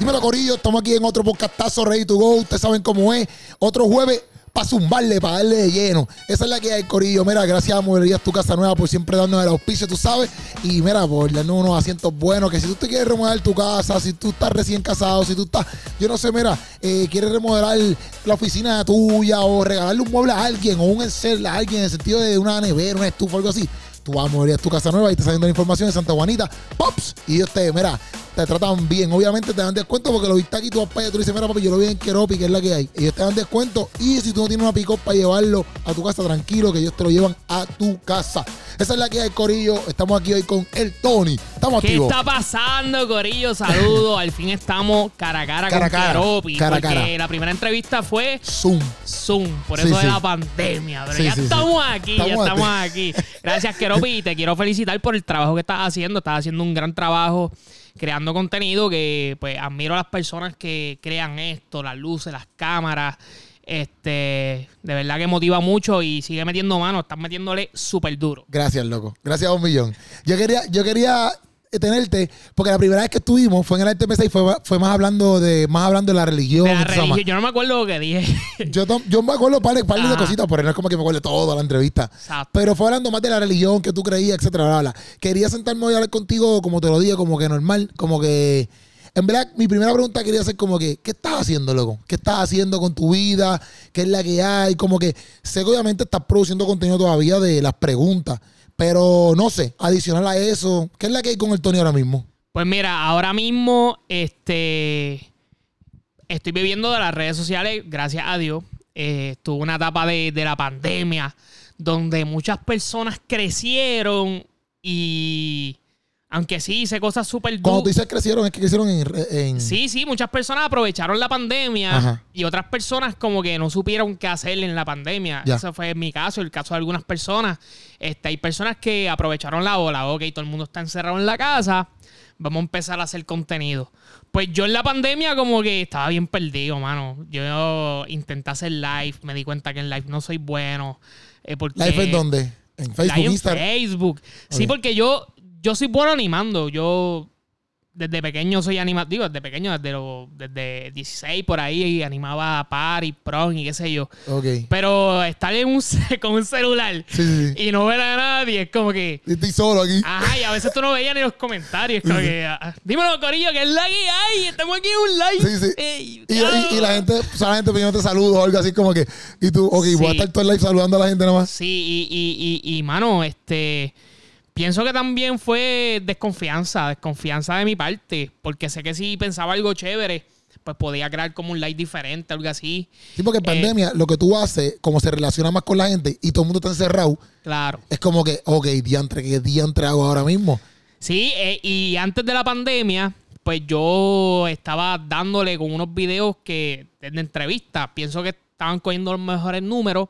Dímelo, Corillo, estamos aquí en otro podcastazo Ready to Go. Ustedes saben cómo es. Otro jueves para zumbarle, para darle de lleno. Esa es la que hay, Corillo. Mira, gracias a Mueblerías Tu Casa Nueva por siempre darnos el auspicio, tú sabes. Y mira, por darnos unos asientos buenos. Que si tú te quieres remodelar tu casa, si tú estás recién casado, si tú estás, yo no sé, mira, eh, quieres remodelar la oficina tuya o regalarle un mueble a alguien o un encer a alguien en el sentido de una nevera, una estufa, algo así. Tú vas a mover tu casa nueva y te saliendo la información de Santa Juanita, ¡pops! Y te, mira, te tratan bien. Obviamente te dan descuento porque lo viste aquí, tú vas para allá, tú dices, mira, papi, yo lo vi en Keropi, que es la que hay. Ellos te dan descuento y si tú no tienes una pick para llevarlo a tu casa, tranquilo, que ellos te lo llevan a tu casa. Esa es la que hay, Corillo. Estamos aquí hoy con el Tony. Estamos ¿Qué activos. está pasando, Corillo? Saludos. Al fin estamos cara a cara, Cara con cara, Keropi. cara a porque cara. la primera entrevista fue Zoom. Zoom, por eso sí. de la pandemia. Pero Sí, ya estamos aquí, ya Estamos estamos aquí. Gracias, Keropi. Y te quiero felicitar por el trabajo que estás haciendo. Estás haciendo un gran trabajo creando contenido que, pues, admiro a las personas que crean esto, las luces, las cámaras. Este, de verdad que motiva mucho y sigue metiendo mano. Estás metiéndole súper duro. Gracias, loco. Gracias a un millón. Yo quería, yo quería tenerte, porque la primera vez que estuvimos fue en el RTMC y fue, fue más hablando de más hablando de la religión. De la religión, yo no me acuerdo lo que dije. Yo, yo me acuerdo par, de- par de cositas, pero no es como que me acuerdo todo la entrevista. Exacto. Pero fue hablando más de la religión que tú creías, etcétera, bla, bla. Quería sentarme hoy a hablar contigo, como te lo dije, como que normal, como que. En verdad, mi primera pregunta quería ser como que, ¿qué estás haciendo, loco? ¿Qué estás haciendo con tu vida? ¿Qué es la que hay? Como que sé que obviamente estás produciendo contenido todavía de las preguntas, pero no sé, adicional a eso, ¿qué es la que hay con el Tony ahora mismo? Pues mira, ahora mismo este estoy viviendo de las redes sociales, gracias a Dios. Eh, tuve una etapa de, de la pandemia donde muchas personas crecieron y aunque sí hice cosas súper Cuando tú dices crecieron, es que crecieron en... en- Sí, sí, muchas personas aprovecharon la pandemia Ajá. y otras personas como que no supieron qué hacer en la pandemia. Ya. Ese fue mi caso, el caso de algunas personas. Este, hay personas que aprovecharon la ola, ok, todo el mundo está encerrado en la casa, vamos a empezar a hacer contenido. Pues yo en la pandemia como que estaba bien perdido, mano. Yo intenté hacer live, me di cuenta que en live no soy bueno. eh, porque ¿Live en dónde? En Facebook, en Instagram. Facebook. Sí, porque yo, yo soy bueno animando. Yo desde pequeño soy animador. Digo, desde pequeño, desde, los desde 16 por ahí, animaba party, prom y qué sé yo. Ok. Pero estar en un, con un celular Sí, sí, sí. y no ver a nadie es como que. Estoy solo aquí. Ajá, y a veces tú no veías ni los comentarios. Como que, ah, dímelo, Corillo, que es la que hay. Estamos aquí en un live. Sí, sí. Ey, Y, y- y la gente, o sea, la gente pidiéndote saludos o algo así como que, y tú, ok, voy a estar todo el live saludando a la gente nada más. Sí, y, y, y, y, mano, este. Pienso que también fue desconfianza, desconfianza de mi parte, porque sé que si pensaba algo chévere, pues podía crear como un live diferente, algo así. Sí, porque en pandemia lo que tú haces, como se relaciona más con la gente y todo el mundo está encerrado, Claro. es como que, ok, diantre, ¿qué diantre hago ahora mismo? Sí, eh, y antes de la pandemia, pues yo estaba dándole con unos videos que, de entrevistas, pienso que estaban cogiendo los mejores números,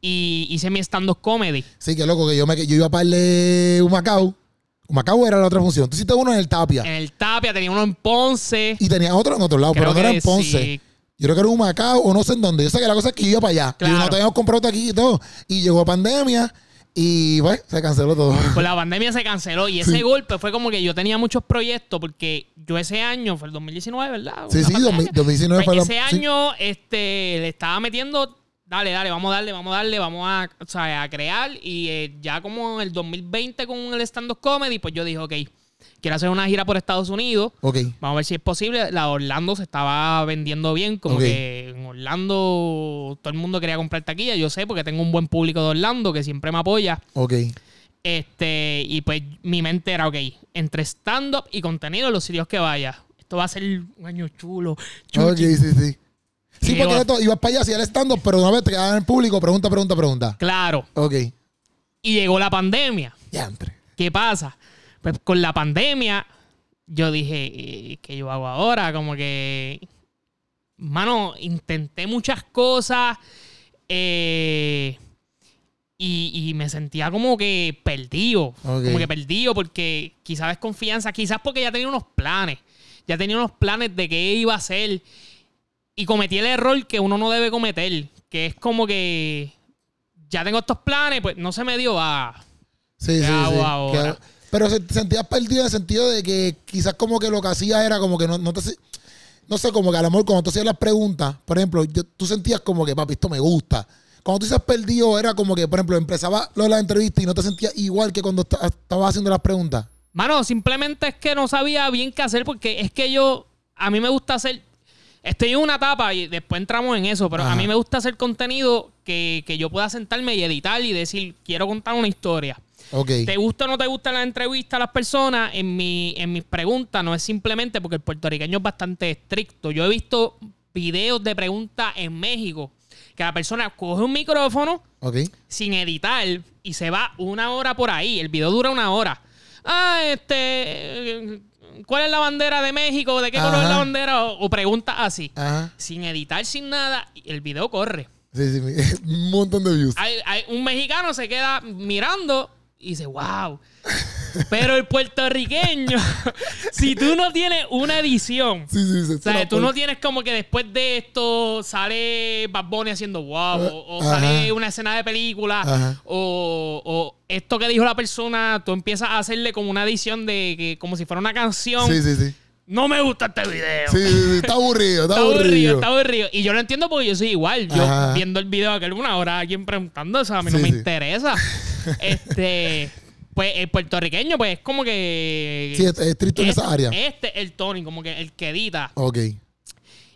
y hice mi stand-up comedy. Sí, que loco, que yo, me, yo iba para darle un Macao. Un Macao era la otra función. Tú hiciste uno en el Tapia En el Tapia tenía uno en Ponce. y tenía otro en otro lado, Creo pero no era en Ponce. sí. Yo creo que era un Macao o no sé en dónde. Yo sé que la cosa es que yo iba para allá. Claro. Y no teníamos comprado aquí y todo. Y llegó pandemia y pues se canceló todo. Pues la pandemia se canceló y ese Sí. golpe fue como que yo tenía muchos proyectos porque yo ese año, fue el 2019, ¿verdad? Sí, Una sí, pandemia. 2019 fue Pues la- Ese sí. año este, le estaba metiendo, dale, dale, vamos a darle, vamos a darle, vamos a, o sea, a crear y eh, ya como en el 2020 con el stand-up comedy, pues yo dije, ok, quiero hacer una gira por Estados Unidos. Ok. Vamos a ver si es posible. La Orlando se estaba vendiendo bien. Como que en Orlando todo el mundo quería comprar taquilla. Yo sé porque tengo un buen público de Orlando que siempre me apoya. Ok. Este, y pues mi mente era, ok, entre stand-up y contenido, los sitios que vaya. Esto va a ser un año chulo. chuchi. Ok, sí, sí. Sí, porque esto, ibas para allá, hacía el stand-up, pero una vez te quedaban en el público, pregunta, pregunta, pregunta. Claro. Ok. Y llegó la pandemia. Diantre. ¿Qué pasa? Pues con la pandemia, yo dije, ¿qué yo hago ahora? Como que, mano, intenté muchas cosas eh, y, y me sentía como que perdido. Como que perdido porque quizás desconfianza, quizás porque ya tenía unos planes. Ya tenía unos planes de qué iba a hacer. Y cometí el error que uno no debe cometer, que es como que ya tengo estos planes, pues no se me dio a... Sí, ¿Qué sí, hago sí. Pero se- sentías perdido en el sentido de que quizás como que lo que hacías era como que no, no te... no sé, como que a lo mejor cuando tú hacías las preguntas, por ejemplo, yo- tú sentías como que, papi, esto me gusta. Cuando tú dices perdido, era como que, por ejemplo, empezaba lo de la entrevista y no te sentías igual que cuando esta- estabas haciendo las preguntas. Mano, simplemente es que no sabía bien qué hacer porque es que yo, a mí me gusta hacer, estoy en una etapa y después entramos en eso, pero Ajá. a mí me gusta hacer contenido que, que yo pueda sentarme y editar y decir, quiero contar una historia. Ok. ¿Te gusta o no te gusta la entrevista a las personas? En, mi, en mis preguntas no es simplemente porque el puertorriqueño es bastante estricto. Yo he visto videos de preguntas en México que la persona coge un micrófono Ok. sin editar y se va una hora por ahí. El video dura una hora. Ah, este. ¿Cuál es la bandera de México? ¿De qué color es la bandera? O, o preguntas así. Ajá. Sin editar, sin nada, el video corre. Sí, sí, un montón de views. Hay, hay- un mexicano se queda mirando y dice, wow. Pero el puertorriqueño, si tú no tienes una edición, Sí, sí, sí. o sea, tú no tienes como que después de esto sale Bad Bunny haciendo wow, o, o sale una escena de película, o, o esto que dijo la persona, tú empiezas a hacerle como una edición de que como si fuera una canción. Sí, sí, sí. No me gusta este video. Sí, sí, sí. Está aburrido, está, Está aburrido, aburrido. está aburrido. Y yo lo entiendo porque yo soy igual. Yo Ajá. viendo el video de aquel una hora, alguien preguntando eso, a mí no me interesa. Este, pues el puertorriqueño, pues es como que. Sí, es- es estricto en esa área. Este, el Tony, como que el que edita. Ok.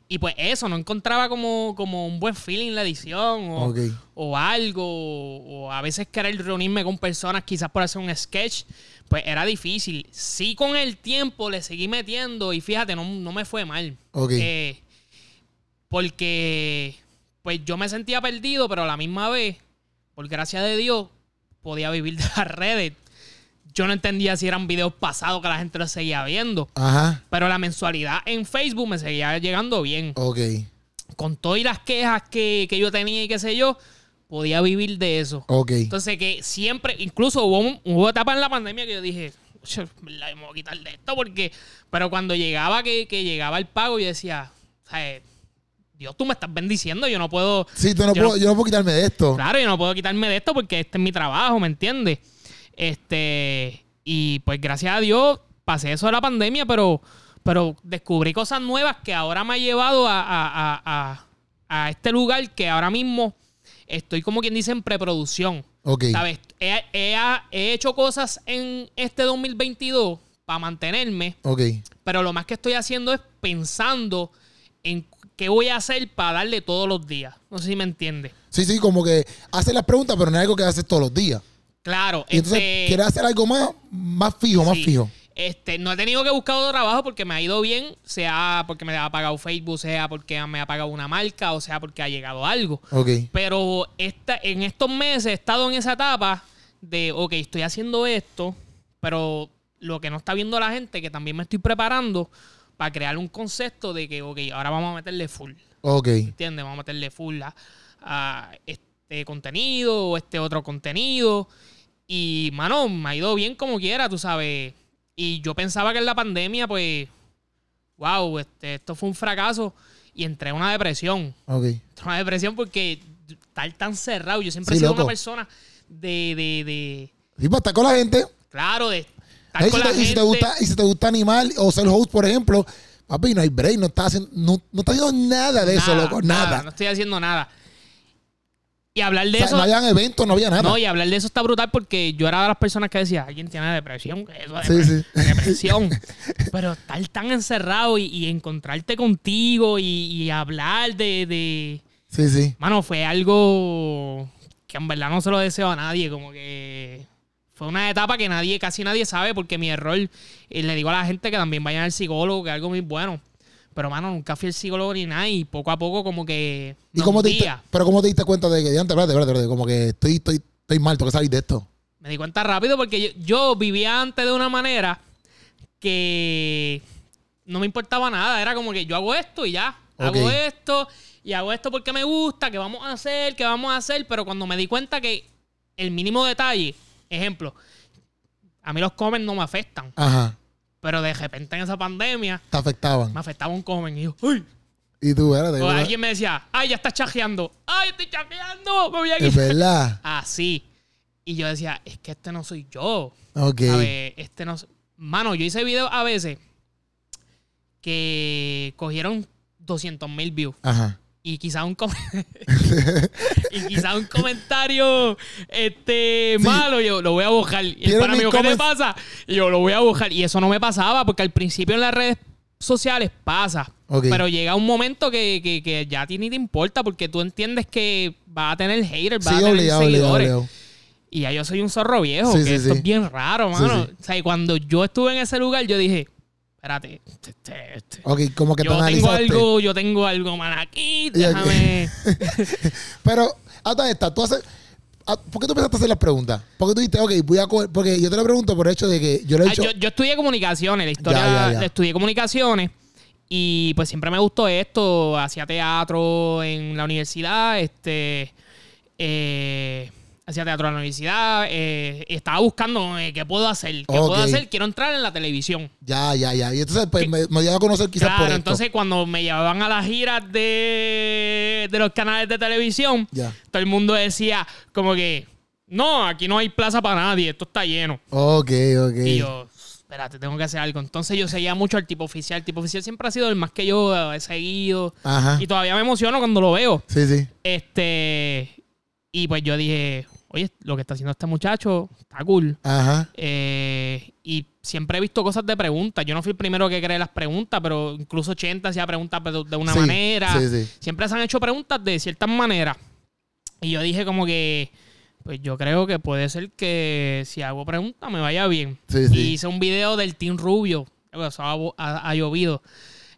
Y pues eso, no encontraba como, como un buen feeling en la edición o, o algo. O a veces querer reunirme con personas quizás por hacer un sketch, pues era difícil. Sí con el tiempo le seguí metiendo y fíjate, no, no me fue mal. Ok. Eh, porque pues yo me sentía perdido, pero a la misma vez, por gracia de Dios, podía vivir de las redes. Yo no entendía si eran videos pasados que la gente los seguía viendo. Ajá. Pero la mensualidad en Facebook me seguía llegando bien. Ok. Con todas y las quejas que, que yo tenía y qué sé yo, podía vivir de eso. Ok. Entonces que siempre, incluso hubo, un, hubo etapa en la pandemia que yo dije, "Oye, ¿verdad? me voy a quitar de esto porque... Pero cuando llegaba que, que llegaba el pago, yo decía, "Ay, Dios, tú me estás bendiciendo, yo no puedo... Sí, tú no yo puedo, yo no puedo quitarme de esto. Claro, yo no puedo quitarme de esto porque este es mi trabajo, ¿me entiendes? Este, y pues gracias a Dios pasé eso de la pandemia, pero, pero descubrí cosas nuevas que ahora me ha llevado a, a- a- a- a este lugar que ahora mismo estoy como quien dice en preproducción. Ok. ¿Sabes? He, he- he hecho cosas en este 2022 para mantenerme, Ok. pero lo más que estoy haciendo es pensando en qué voy a hacer para darle todos los días. No sé si me entiendes. Sí, sí, como que hace las preguntas, pero no es algo que haces todos los días. Claro, Y entonces este, quieres hacer algo más, más fijo, más fijo. Este, no he tenido que buscar otro trabajo porque me ha ido bien, sea porque me ha pagado Facebook, sea porque me ha pagado una marca, o sea porque ha llegado algo. Ok. Pero esta, en estos meses he estado en esa etapa de, ok, estoy haciendo esto, pero lo que no está viendo la gente, que también me estoy preparando para crear un concepto de que, ok, ahora vamos a meterle full. Ok. ¿Entiendes? Vamos a meterle full a, a este contenido o este otro contenido. Y, mano, me ha ido bien como quiera, tú sabes. Y yo pensaba que en la pandemia, pues, wow, este, esto fue un fracaso. Y entré en una depresión. Ok. Entré en una depresión porque estar tan cerrado. Yo siempre Sí, he sido loco. una persona de, de, de, Y para estar con la gente. claro, de estar con si la te, y si gente. te gusta, y si te gusta animar o ser host, por ejemplo, papi, no hay break, no estás haciendo, no, no estás haciendo nada de eso, loco, nada. No estoy haciendo nada. Y hablar de O sea, eso. no habían eventos, no había nada. No, y hablar de eso está brutal porque yo era de las personas que decía, alguien tiene depresión, eso es Sí, sí. depresión. Pero estar tan encerrado y, y encontrarte contigo y, y hablar de, de- Sí, sí. Mano, fue algo que en verdad no se lo deseo a nadie. Como que fue una etapa que nadie, casi nadie sabe porque mi error, y le digo a la gente que también vayan al psicólogo, que es algo muy bueno. Pero, mano, nunca fui al psicólogo ni nada y poco a poco como que... ¿Y cómo te, diste, pero cómo te diste cuenta de que, antes, espérate, espérate, espérate, como que estoy, estoy, estoy mal, tengo que salir de esto? Me di cuenta rápido porque yo, yo vivía antes de una manera que no me importaba nada. Era como que yo hago esto y ya. Hago esto y hago esto porque me gusta, que vamos a hacer, que vamos a hacer. Pero cuando me di cuenta que el mínimo detalle, ejemplo, a mí los comen no me afectan. Ajá. Pero de repente en esa pandemia Te afectaban. me afectaba un comen y yo, ¡uy! Y tú. O espérate. alguien me decía, ¡ay, ya estás chajeando! ¡ay, estoy chajeando! Me voy a Es verdad. Así. Y yo decía, es que este no soy yo. Ok. ¿Sabes? Este no. Mano, yo hice videos a veces que cogieron 200 mil views. Ajá. Y quizá un com- y quizá un comentario este Sí. malo, yo lo voy a buscar. Y el pana me dijo, ¿qué te pasa? Y yo lo voy a buscar. Y eso no me pasaba, porque al principio en las redes sociales pasa. Pero llega un momento que, que, que ya a ti ni te importa, porque tú entiendes que va a tener haters, va Sí, a tener obligado, seguidores. obligado. Y ya yo soy un zorro viejo, Sí, que esto es bien raro, mano. O sea, y cuando yo estuve en ese lugar, yo dije, espérate, este, este, este. Ok, como que yo tengo analizaste. algo, yo tengo algo mal aquí, déjame. Pero, hasta esta, tú haces. ah, ¿Por qué tú empezaste a hacer las preguntas? Porque tú dijiste, ok, voy a coger. Porque yo te lo pregunto por el hecho de que yo lo he Ah, hecho. yo, yo estudié comunicaciones, la historia Ya, ya, ya. la estudié comunicaciones y pues siempre me gustó esto, hacía teatro en la universidad, este eh, hacía teatro en la universidad, eh, estaba buscando eh, qué puedo hacer, qué puedo hacer, quiero entrar en la televisión. Ya, ya, ya. Y entonces, pues, me, me a conocer quizás Claro, por esto. entonces cuando me llevaban a las giras de, de los canales de televisión, Ya. todo el mundo decía como que, no, aquí no hay plaza para nadie, esto está lleno. Ok, ok. Y yo, espérate, tengo que hacer algo. Entonces yo seguía mucho al tipo oficial. El tipo oficial siempre ha sido el más que yo he seguido. Ajá. Y todavía me emociono cuando lo veo. Sí, sí. Este. Y pues yo dije, oye, lo que está haciendo este muchacho está cool. Ajá. Eh, y siempre he visto cosas de preguntas. Yo no fui el primero que creé las preguntas, pero incluso 80 hacía preguntas de una Sí, manera. sí, sí. Siempre se han hecho preguntas de ciertas maneras. Y yo dije como que, pues yo creo que puede ser que si hago preguntas me vaya bien. Sí, sí. Y hice un video del Team Rubio. Ha, ha- ha llovido.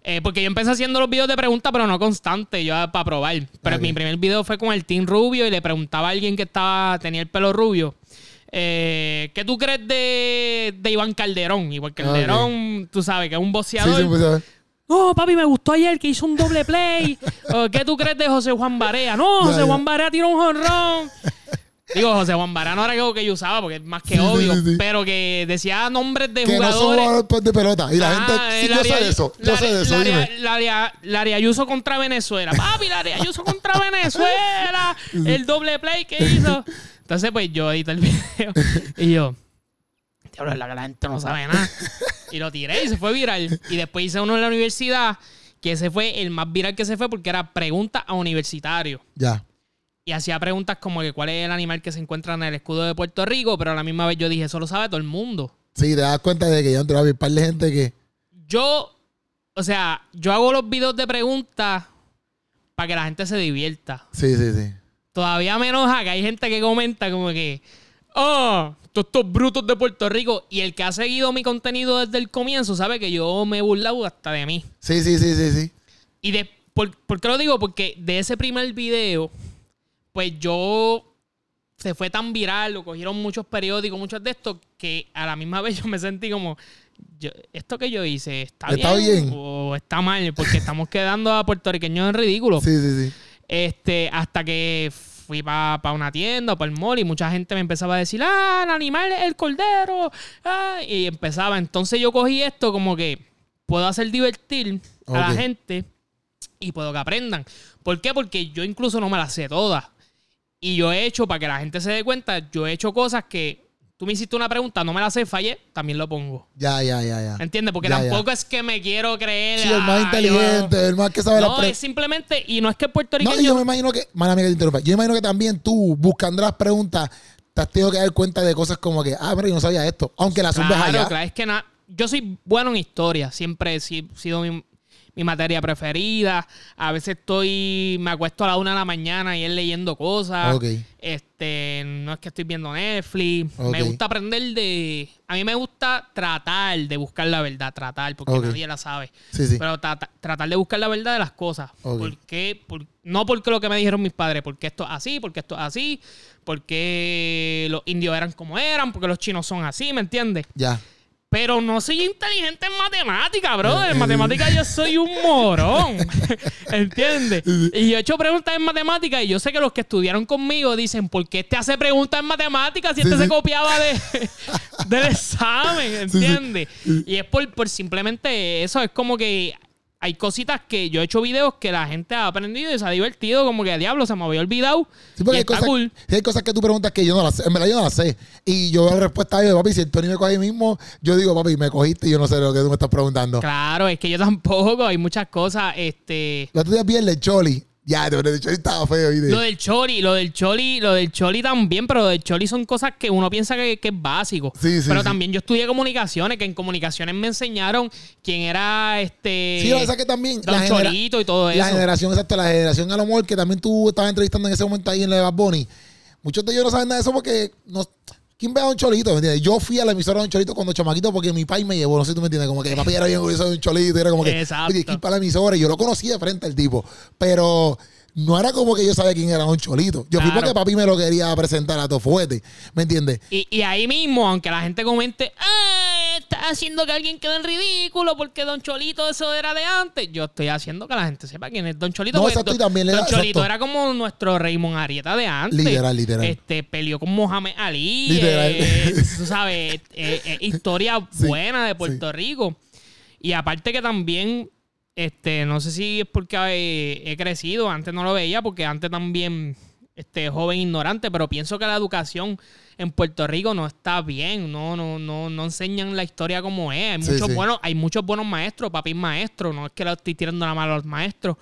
Eh, porque yo empecé haciendo los videos de preguntas, pero no constante, yo para probar. Pero mi primer video fue con el Team Rubio y le preguntaba a alguien que estaba, tenía el pelo rubio. eh, ¿Qué tú crees de, de Iván Calderón? Iván Calderón, tú sabes, que es un Sí, boxeador. sí, pues. No, papi, me gustó ayer que hizo un doble play. O, ¿Qué tú crees de José Juan Barea? No, José. Juan Barea tiró un jonrón. Digo, José Juan Barea no era algo que yo usaba porque es más que Sí, obvio. sí, sí. Pero que decía nombres de Que no son jugadores. jugadores pues, de pelota. Y la Ah, gente. Sí, el yo sé área- de eso. Yo la- sé de eso. la- Dime. la- la- Laria Ayuso contra Venezuela. Papi, Laria Ayuso contra Venezuela. El doble play que hizo. Entonces, pues yo edité el video. Y yo, diablo, es la que la gente no sabe nada. Y lo tiré y se fue viral. Y después hice uno en la universidad, que ese fue el más viral que se fue porque era pregunta a universitario. Ya. Y hacía preguntas como que cuál es el animal que se encuentra en el escudo de Puerto Rico, pero a la misma vez yo dije, eso lo sabe todo el mundo. Sí, te das cuenta de que ya entró a un par de gente que. Yo, o sea, yo hago los videos de preguntas para que la gente se divierta. Sí, sí, sí. Todavía me enoja que hay gente que comenta como que, oh, todos estos brutos de Puerto Rico. Y el que ha seguido mi contenido desde el comienzo sabe que yo me he burlado hasta de mí. Sí, sí, sí, sí, sí. Y de, ¿por, por qué lo digo? Porque de ese primer video, pues yo se fue tan viral, lo cogieron muchos periódicos, muchos de estos, que a la misma vez yo me sentí como, yo- esto que yo hice, ¿está, ¿Está bien? o está mal? Porque estamos quedando a puertorriqueños en ridículo. Sí, sí, sí. Este, hasta que fui para una tienda para el mall y mucha gente me empezaba a decir, ah, el animal es el cordero. ah", y empezaba. Entonces yo cogí esto como que puedo hacer divertir a la gente y puedo que aprendan. ¿Por qué? Porque yo incluso no me las sé todas. Y yo he hecho, para que la gente se dé cuenta, yo he hecho cosas que tú me hiciste una pregunta, no me la sé, fallé, también lo pongo. Ya, ya, ya, ya. ¿Entiendes? Porque Ya, ya. tampoco es que me quiero creer. Sí, el más "Ah, yo-". inteligente, el más que sabe No, las es simplemente, y no es que No, puertorriqueño. y yo me imagino que, mala que te interrumpa, yo me imagino que también tú, buscando las preguntas, te has tenido que dar cuenta de cosas como que, ah, mira, yo no sabía esto, aunque la Claro, allá. claro, es que na- yo soy bueno en historia, siempre he si- sido mi, mi materia preferida. A veces estoy, me acuesto a la una de la mañana y él leyendo cosas. Este, no es que estoy viendo Netflix. Me gusta aprender de, a mí me gusta tratar de buscar la verdad, tratar, porque nadie la sabe. Sí, sí. Pero trata- tratar de buscar la verdad de las cosas. Ok. ¿Por qué? Por- no porque lo que me dijeron mis padres, porque esto es así, porque esto es así, porque los indios eran como eran, porque los chinos son así, ¿me entiendes? Ya. Pero no soy inteligente en matemática, brother. Eh, En matemática yo soy un morón. ¿Entiendes? Eh, Y yo he hecho preguntas en matemática y yo sé que los que estudiaron conmigo dicen, ¿por qué este hace preguntas en matemáticas si Sí, este sí. se copiaba de, del examen? Sí. ¿Entiendes? Y es por, por simplemente eso. Es como que hay cositas que yo he hecho videos que la gente ha aprendido y se ha divertido, como que diablo, se me había olvidado. Sí, porque y hay está cosas, cool. sí, hay cosas que tú preguntas que yo no las sé. En verdad yo no las sé. Y yo la respuesta es, papi, si el Tony me coge ahí mismo, yo digo, papi, me cogiste y yo no sé lo que tú me estás preguntando. Claro, es que yo tampoco, hay muchas cosas, este... El otro día vi el de Choli. Ya, pero el Choli estaba feo, ¿viste? Lo del choli, lo del choli, lo del choli también, pero lo del choli son cosas que uno piensa que, que es básico. Sí, sí, pero sí. también yo estudié comunicaciones, que en comunicaciones me enseñaron quién era este. Sí, lo que pasa es que también Don la, Cholito y todo la eso. generación, exacto, la generación a lo mejor que también tú estabas entrevistando en ese momento ahí en la de Bad Bunny. Muchos de ellos no saben nada de eso porque no, ¿quién ve a un cholito? ¿Me entiendes? Yo fui a la emisora de un cholito cuando chamaquito porque mi país me llevó, no sé si tú me entiendes, como que papi era bien orgulloso de un cholito, era como que, Exacto. oye, ¿quién para la emisora? Y yo lo conocí de frente al tipo, pero no era como que yo sabía quién era un cholito. Yo fui Claro. porque papi me lo quería presentar a todo fuerte, ¿me entiendes? Y, y ahí mismo, aunque la gente comente, ah, haciendo que alguien quede en ridículo porque Don Cholito eso era de antes. Yo estoy haciendo que la gente sepa quién es Don Cholito. No, porque exacto, Don, y también le Don da- Cholito exacto. era como nuestro Raymond Arieta de antes. Literal, literal. Este, peleó con Mohamed Ali. Literal. eh, tú sabes, eh, eh, historia Sí, buena de Puerto Rico. Y aparte que también, este, no sé si es porque he, he crecido, antes no lo veía, porque antes también, este, joven ignorante, pero pienso que la educación en Puerto Rico no está bien, no, no, no, no enseñan la historia como es. Hay muchos sí. buenos, hay muchos buenos maestros, papi maestro, no es que lo estoy tirando la mano a los maestros.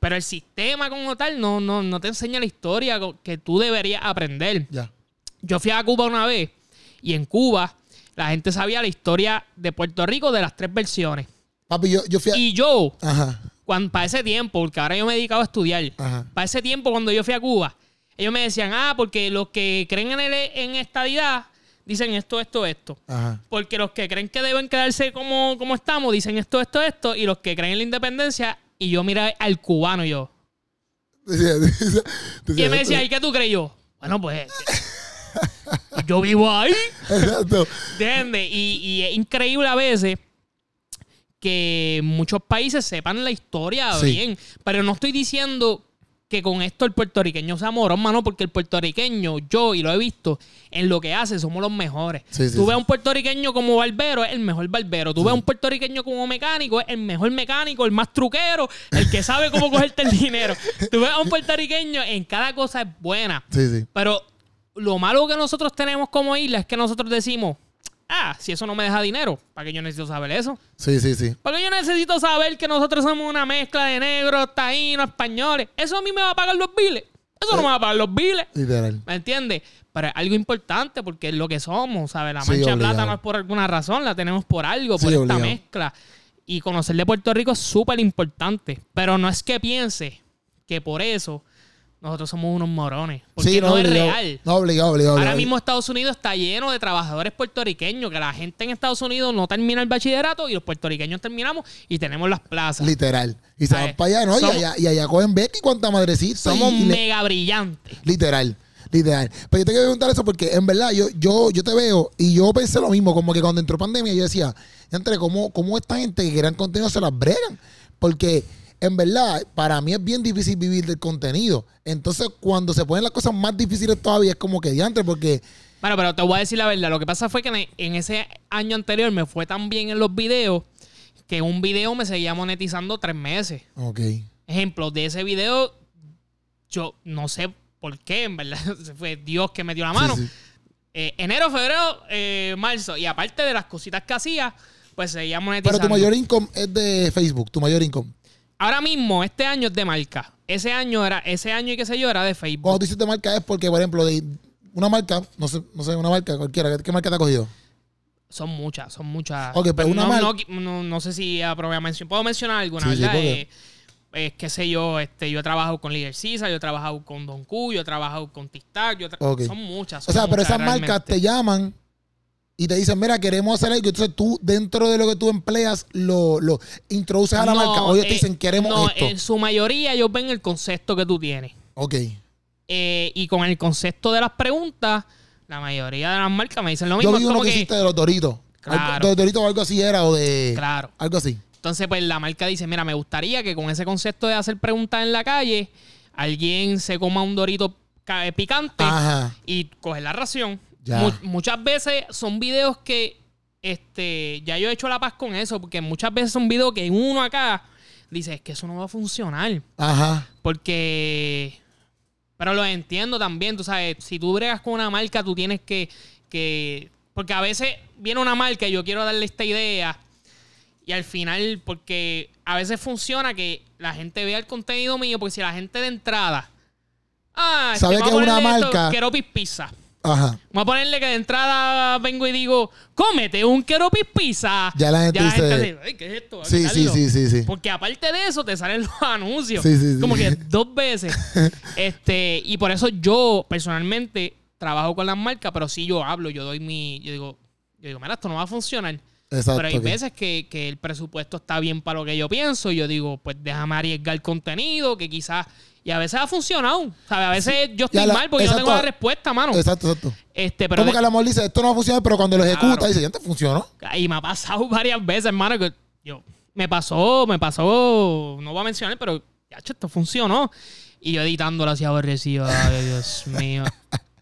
Pero el sistema como tal no, no, no te enseña la historia que tú deberías aprender. Ya. Yo fui a Cuba una vez y en Cuba la gente sabía la historia de Puerto Rico de las tres versiones. Papi, yo, yo fui a... Y yo, Ajá, cuando, para ese tiempo, porque ahora yo me he dedicado a estudiar, ajá. para ese tiempo cuando yo fui a Cuba, ellos me decían, ah, porque los que creen en, el, en estadidad dicen esto, esto, esto. Ajá. Porque los que creen que deben quedarse como, como estamos dicen esto, esto, esto. Y los que creen en la independencia, y yo miré al cubano y yo. Y él me decía, ¿y qué tú crees yo? Bueno, pues. yo vivo ahí. Exacto. ¿Entiendes? Y, y es increíble a veces que muchos países sepan la historia Sí. bien. Pero no estoy diciendo que con esto el puertorriqueño sea morón, mano, porque el puertorriqueño, yo, y lo he visto, en lo que hace somos los mejores. Sí, sí, Tú ves a un puertorriqueño como barbero, es el mejor barbero. Tú ves a un puertorriqueño como mecánico, es el mejor mecánico, el más truquero, el que sabe cómo cogerte el dinero. Tú ves a un puertorriqueño, en cada cosa es buena. Sí, sí. Pero lo malo que nosotros tenemos como isla es que nosotros decimos, ah, si eso no me deja dinero, ¿para qué yo necesito saber eso? Sí, sí, sí. ¿Para qué yo necesito saber que nosotros somos una mezcla de negros, taínos, españoles? ¿Eso a mí me va a pagar los biles? Eso no me va a pagar los biles. Literal. ¿Me entiendes? Pero es algo importante porque es lo que somos, ¿sabes? La Sí, mancha de plata no es por alguna razón, la tenemos por algo, Sí, por esta obligado. mezcla. Y conocer de Puerto Rico es súper importante. Pero no es que piense que por eso nosotros somos unos morones. Porque sí, no, es real. No, obligado, obligado. Ahora obligado. mismo Estados Unidos está lleno de trabajadores puertorriqueños, que la gente en Estados Unidos no termina el bachillerato y los puertorriqueños terminamos y tenemos las plazas. Literal. Y se van para allá, ¿no? Y allá, y allá cogen beca y cuánta madrecita. Somos y, le- mega brillantes. Literal. Literal. Pero yo te quiero preguntar eso porque en verdad yo, yo, yo te veo y yo pensé lo mismo, como que cuando entró pandemia yo decía, entre ¿cómo, cómo esta gente que crean contenido se las bregan? Porque en verdad para mí es bien difícil vivir del contenido. Entonces cuando se ponen las cosas más difíciles todavía es como que diantre porque... Bueno, pero te voy a decir la verdad. Lo que pasa fue que en- ese año anterior me fue tan bien en los videos que un video me seguía monetizando tres meses. Ok. Ejemplo, de ese video, yo no sé por qué, en verdad, fue Dios que me dio la mano. Sí, sí. Eh, enero, febrero, eh, marzo. Y aparte de las cositas que hacía, pues seguía Pero monetizando. tu mayor income es de Facebook, tu mayor income. Ahora mismo, este año es de marca. Ese año era, ese año y qué sé yo, era de Cuando Facebook. tú hiciste marca es porque, por ejemplo, de una marca, no sé, no sé, una marca cualquiera, ¿qué marca te ha cogido? Son muchas, son muchas. Ok, pero una no, mar- no, no, no sé si aprobé a mencionar. Puedo mencionar alguna, Sí, sí, ¿verdad? porque- Eh, eh, qué sé yo, este, yo he trabajado con Líder Cisa, yo he trabajado con Don Q, yo he trabajado con Tic-Tac, yo tra- Ok. son muchas. O sea, pero esas marcas te llaman y te dicen, mira, queremos hacer algo. Entonces tú, dentro de lo que tú empleas, lo, lo introduces a la No, marca. O ellos te eh, dicen, queremos no, esto. en su mayoría ellos ven el concepto que tú tienes. Ok. Eh, y con el concepto de las preguntas, la mayoría de las marcas me dicen lo Yo mismo. vi uno como que que- hiciste de los Doritos. Claro. Algo- de Doritos o algo así era, o de... Claro. Algo así. Entonces, pues la marca dice, mira, me gustaría que con ese concepto de hacer preguntas en la calle, alguien se coma un dorito eh, picante Ajá. y coger la ración. Mu- muchas veces son videos que este ya yo he hecho la paz con eso, porque muchas veces son videos que uno acá dices, es que eso no va a funcionar. Ajá. Porque. Pero lo entiendo también, tú sabes, si tú bregas con una marca, tú tienes que. que porque a veces viene una marca y yo quiero darle esta idea. Y al final, porque a veces funciona que la gente vea el contenido mío, porque si la gente de entrada. Ah, Sabe que es una esto, marca. Keropis Pizza. Ajá. Vamos a ponerle que de entrada vengo y digo, cómete un Keropis Pizza. Ya la gente dice- dice, "Ay, ¿qué es esto? Sí, sí, quitarlo". sí, sí, sí. Porque aparte de eso, te salen los anuncios. Sí, sí. Como que dos veces. este, y por eso yo, personalmente, trabajo con las marcas, pero sí yo hablo, yo doy mi. Yo digo, yo digo, mira, esto no va a funcionar. Exacto. pero hay veces que, que el presupuesto está bien para lo que yo pienso. Y yo digo, pues déjame arriesgar contenido, que quizás. Y a veces ha funcionado. ¿sabes? A veces yo estoy la- mal porque exacto. yo no tengo la respuesta, mano. Exacto, exacto. Este, pero Como de- que a lo mejor dice, esto no va a funcionar, pero cuando lo ejecuta, Claro. dice, ya te funcionó. Y me ha pasado varias veces, hermano, que yo me pasó, me pasó, no voy a mencionar, pero ya, esto funcionó. Y yo editándolo así aborrecido, ay, Dios mío.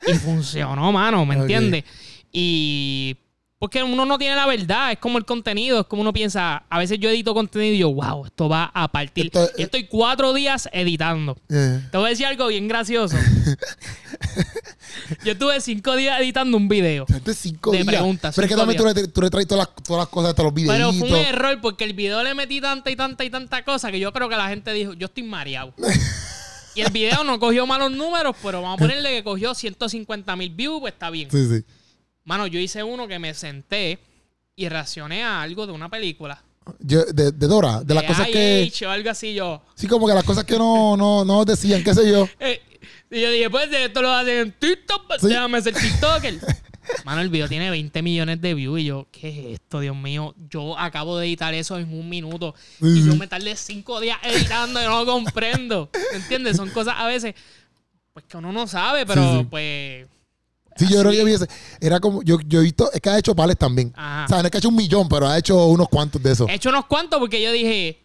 Y funcionó, mano, ¿me Ok. entiendes? Y porque uno no tiene la verdad, es como el contenido, es como uno piensa, a veces yo edito contenido y yo, wow, esto va a partir. Esto- y estoy cuatro días editando. Eh, Te voy a decir algo bien gracioso. yo estuve cinco días editando un video. Esto es cinco De días. preguntas, pero es que también tú le, tú le traes todas las, todas las cosas, todos los videitos. Pero fue un error porque el video le metí tanta y tanta y tanta cosa que yo creo que la gente dijo, yo estoy mareado. y el video no cogió malos números, pero vamos a ponerle que cogió 150 mil views, pues está bien. Sí, sí. Mano, yo hice uno que me senté y reaccioné a algo de una película. Yo, de, de Dora, de las cosas que... O algo así yo. Sí, como que las cosas que no, no, no decían, qué sé yo. Eh, y yo dije, pues esto lo hacen en TikTok, pues Sí. déjame ser TikToker. Mano, el video tiene 20 millones de views y yo, ¿qué es esto, Dios mío? Yo acabo de editar eso en un minuto y Sí, yo me tardé cinco días editando y no lo comprendo. ¿Entiendes? Son cosas a veces, pues que uno no sabe, pero Sí, sí. pues... Sí, yo creo que hubiese... Era como... Yo, yo he visto... Es que ha hecho pales también. Ajá. O sea, no es que ha hecho un millón, pero ha hecho unos cuantos de esos. He hecho unos cuantos porque yo dije,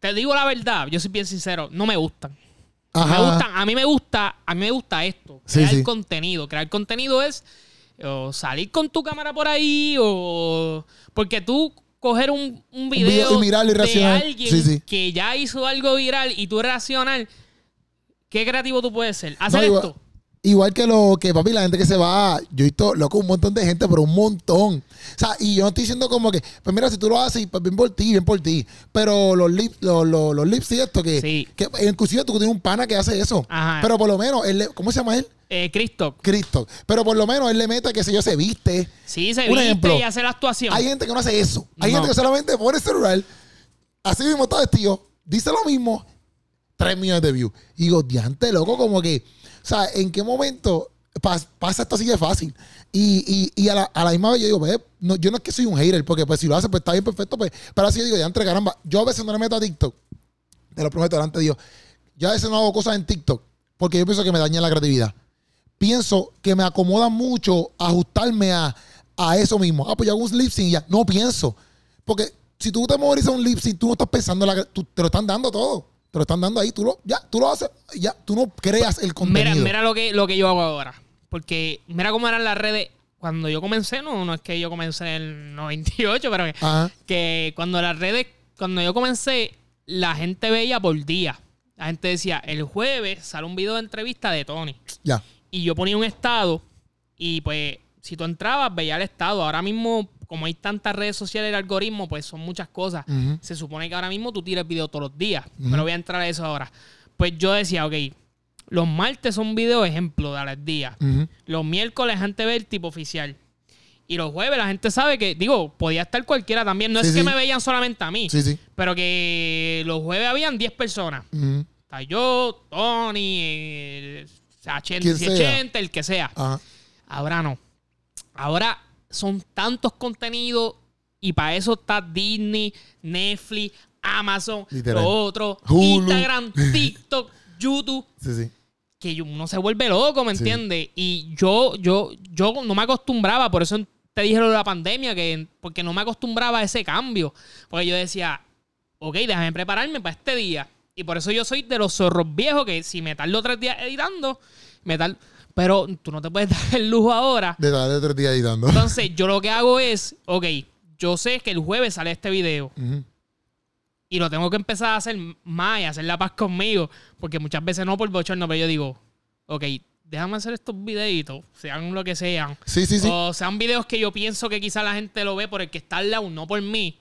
te digo la verdad, yo soy bien sincero, no me gustan. Ajá. Me gustan, a mí me gusta, a mí me gusta esto, Sí, crear sí. contenido. Crear contenido es o salir con tu cámara por ahí o porque tú coger un, un video, video y y de alguien Sí, que ya hizo algo viral y tú reaccionar, ¿qué creativo tú puedes ser? Hacer No, esto. Igual que lo que, papi, la gente que se va, yo he visto, loco, un montón de gente, pero un montón. O sea, y yo no estoy diciendo como que, pues mira, si tú lo haces, pues bien por ti, bien por ti. Pero los lips, los, los, los lips y esto, que, Sí. que inclusive tú tienes un pana que hace eso. Ajá. Pero por lo menos, él, ¿cómo se llama él? Eh, Cristo, Cristo. Pero por lo menos él le mete, qué sé yo, se viste. sí, se Un viste ejemplo. y hace la actuación. Hay gente que no hace eso. Hay No. gente que solamente pone el celular, así mismo está vestido, dice lo mismo, 3 millones de views. Y digo, diante loco, como que, sea, ¿en qué momento pas- pasa esto así de fácil? Y, y, y a, la, a la misma vez yo digo, pues, no, yo no es que soy un hater, porque pues si lo hace, pues está bien perfecto, pues, pero así yo digo, diante caramba, yo a veces no le meto a TikTok, te lo prometo delante de Dios, yo a veces no hago cosas en TikTok, porque yo pienso que me daña la creatividad pienso que me acomoda mucho ajustarme a, a eso mismo. Ah, pues yo hago un lip sync y ya. No pienso. Porque si tú te memorizas un lip sync, tú no estás pensando, en la, tú, te lo están dando todo. Te lo están dando ahí. Tú lo, ya, tú lo haces. Ya, tú no creas el Mira, contenido. mira lo que, lo que yo hago ahora. Porque mira cómo eran las redes. Cuando yo comencé, no, no es que yo comencé en el 98, pero que, que cuando las redes, cuando yo comencé, la gente veía por día. La gente decía, el jueves sale un video de entrevista de Tony. Ya. Y yo ponía un estado y pues si tú entrabas veía el estado. Ahora mismo, como hay tantas redes sociales, el algoritmo, pues son muchas cosas. Se supone que ahora mismo tú tiras video todos los días. Pero voy a entrar a eso ahora. Pues yo decía, ok, los martes son videos ejemplo de los días. Ujú. Los miércoles la gente ve el tipo oficial. Y los jueves la gente sabe que, digo, podía estar cualquiera también. No Sí, es que me veían solamente a mí. Sí, sí. Pero que los jueves habían 10 personas. Está yo, Tony, eh, Quien sea. Achente, el que sea. Ahora no. Ahora son tantos contenidos y para eso está Disney, Netflix, Amazon, Literal. lo otro, Hulu. Instagram, TikTok, YouTube, Sí, sí. que uno se vuelve loco, ¿me Sí. entiendes? Y yo, yo, yo no me acostumbraba, por eso te dije lo de la pandemia, que porque no me acostumbraba a ese cambio. Porque yo decía, ok, déjame prepararme para este día. Y por eso yo soy de los zorros viejos que si me tardo tres días editando, me tardo. Pero tú no te puedes dar el lujo ahora. De darle tres días editando. Entonces, yo lo que hago es, ok, yo sé que el jueves sale este video. Y lo tengo que empezar a hacer más y hacer la paz conmigo. Porque muchas veces no por bochorno, pero yo digo, ok, déjame hacer estos videitos, sean lo que sean. Sí, sí, sí. O sean videos que yo pienso que quizá la gente lo ve por el que está al lado, no por mí.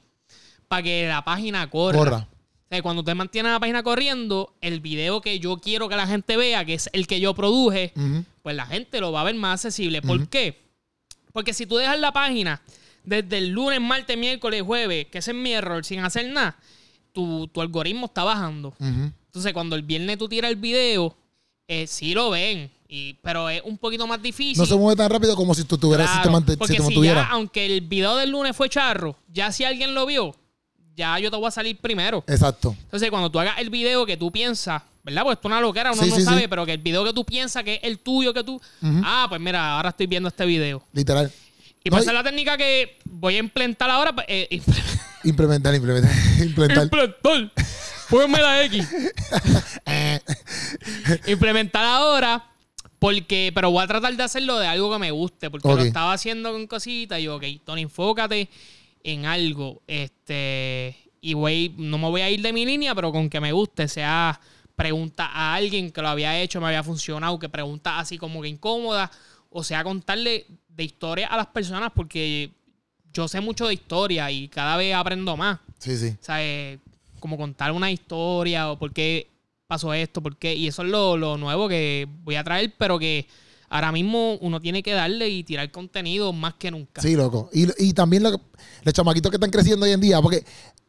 Para que la página corra. Corra. Sea, cuando usted mantiene la página corriendo, el video que yo quiero que la gente vea, que es el que yo produje, pues la gente lo va a ver más accesible. ¿Por qué? Porque si tú dejas la página desde el lunes, martes, miércoles, jueves, que ese es mi error, sin hacer nada, tu, tu algoritmo está bajando. Entonces, cuando el viernes tú tiras el video, eh, sí lo ven, y, pero es un poquito más difícil. No se mueve tan rápido como si tú tuvieras Claro, si te, si te si mantuviera. ya, aunque el video del lunes fue charro, ya si alguien lo vio, ya yo te voy a salir primero. Exacto. Entonces, cuando tú hagas el video que tú piensas, ¿verdad? Pues esto es una loquera, uno Sí, no sí, sabe, sí. pero que el video que tú piensas que es el tuyo, que tú. Ah, pues mira, ahora estoy viendo este video. Literal. Y No, pues y- esa es la técnica que voy a implementar ahora. pues, eh, imple- Implementar, implementar, implementar. implementar. La X. Implementar ahora. Porque, pero voy a tratar de hacerlo de algo que me guste. Porque lo estaba haciendo con cositas. Y yo, ok, Tony, enfócate en algo. Este. Y voy, no me voy a ir de mi línea, pero con que me guste. Sea pregunta a alguien que lo había hecho, me había funcionado, que pregunta así como que incómoda. O sea, contarle de historia a las personas. Porque yo sé mucho de historia y cada vez aprendo más. sí, sí. ¿sabes? Como contar una historia o por qué pasó esto, por qué. Y eso es lo, lo nuevo que voy a traer, pero que ahora mismo uno tiene que darle y tirar contenido más que nunca. Sí, loco. Y, y también lo los chamaquitos que están creciendo hoy en día, porque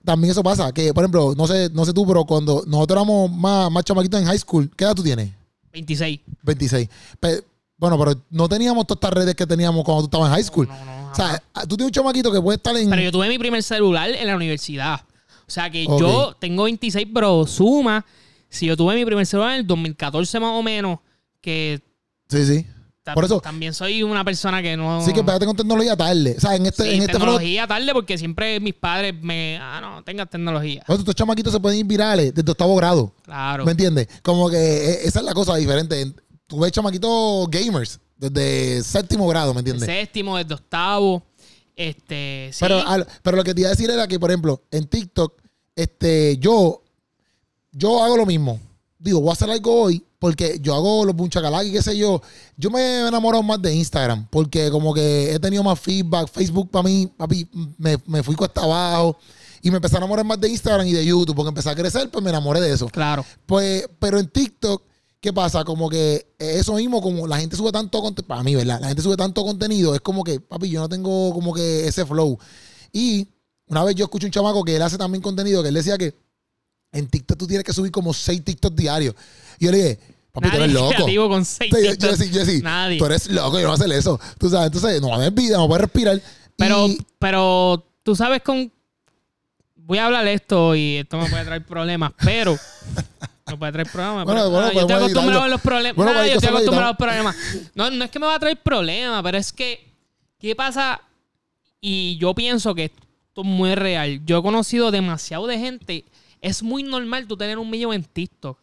también eso pasa, que por ejemplo, no sé, no sé tú, pero cuando nosotros éramos más, más chamaquitos en high school, ¿qué edad tú tienes? 26. 26. Pe- bueno, pero no teníamos todas estas redes que teníamos cuando tú estabas en high school. No, no, o sea, tú tienes un chamaquito que puede estar en... Pero yo tuve mi primer celular en la universidad. O sea que yo tengo 26, pero suma. Si yo tuve mi primer celular en el 2014 más o menos, que Sí, sí. Por eso- también soy una persona que no... Sí que pégate con tecnología tarde. O sea, en este, Sí, en este tecnología tarde porque siempre mis padres me... Ah, no, tengas tecnología. Bueno, estos chamaquitos se pueden ir virales desde octavo grado. Claro. ¿Me entiendes? Como que eh, esa es la cosa diferente. Tú ves chamaquitos gamers desde séptimo grado, ¿me entiendes? séptimo, desde octavo. Este, sí. Pero, al- pero lo que te iba a decir era que, por ejemplo, en TikTok, este, yo, yo hago lo mismo. Digo, voy a hacer algo hoy porque yo hago los bunchacalaki, qué sé yo. Yo me he enamorado más de Instagram porque como que he tenido más feedback. Facebook para mí, papi, me, me fui cuesta abajo y me empecé a enamorar más de Instagram y de YouTube porque empecé a crecer, pues me enamoré de eso. claro. Pues, pero en TikTok, ¿qué pasa? Como que eso mismo, como la gente sube tanto contenido, para mí, ¿verdad? La gente sube tanto contenido, es como que, papi, yo no tengo como que ese flow. Y una vez yo escuché un chamaco que él hace también contenido, que él decía que en TikTok tú tienes que subir como seis TikTok diarios. Y yo le dije, papi, tú eres es loco. creativo con seis Sí, yo, yo TikToks. decía, yo decía, Nadie. tú eres loco, yo no voy a hacer eso. Tú sabes, entonces no va a haber vida, no voy a respirar. Pero, Y- pero tú sabes con. Voy a hablar de esto y esto me puede traer problemas, pero. Me puede traer problemas. Bueno, pero, bueno, yo estoy acostumbrado a los problemas. Bueno, cualquier yo estoy cosa lo acostumbrado a los problemas. No, no es que me va a traer problemas, pero es que. ¿Qué pasa? Y yo pienso que esto es muy real. Yo he conocido demasiado de gente. Es muy normal tú tener un millón en TikTok.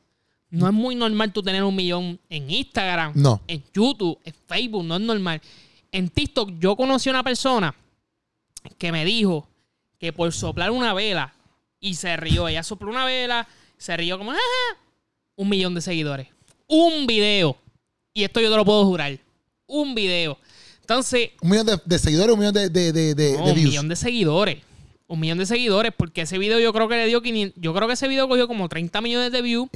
No es muy normal tú tener un millón en Instagram, No. en YouTube, en Facebook. No es normal. En TikTok yo conocí a una persona que me dijo que por soplar una vela y se rió. Ella sopló una vela, se rió como "Ajá", un millón de seguidores. Un video. Y esto yo te lo puedo jurar. Un video. Entonces, un millón de, de seguidores, un millón de, de, de, de- no, un views. millón de seguidores. Un millón de seguidores, porque ese video yo creo que le dio 500. Yo creo que ese video cogió como 30 millones de views.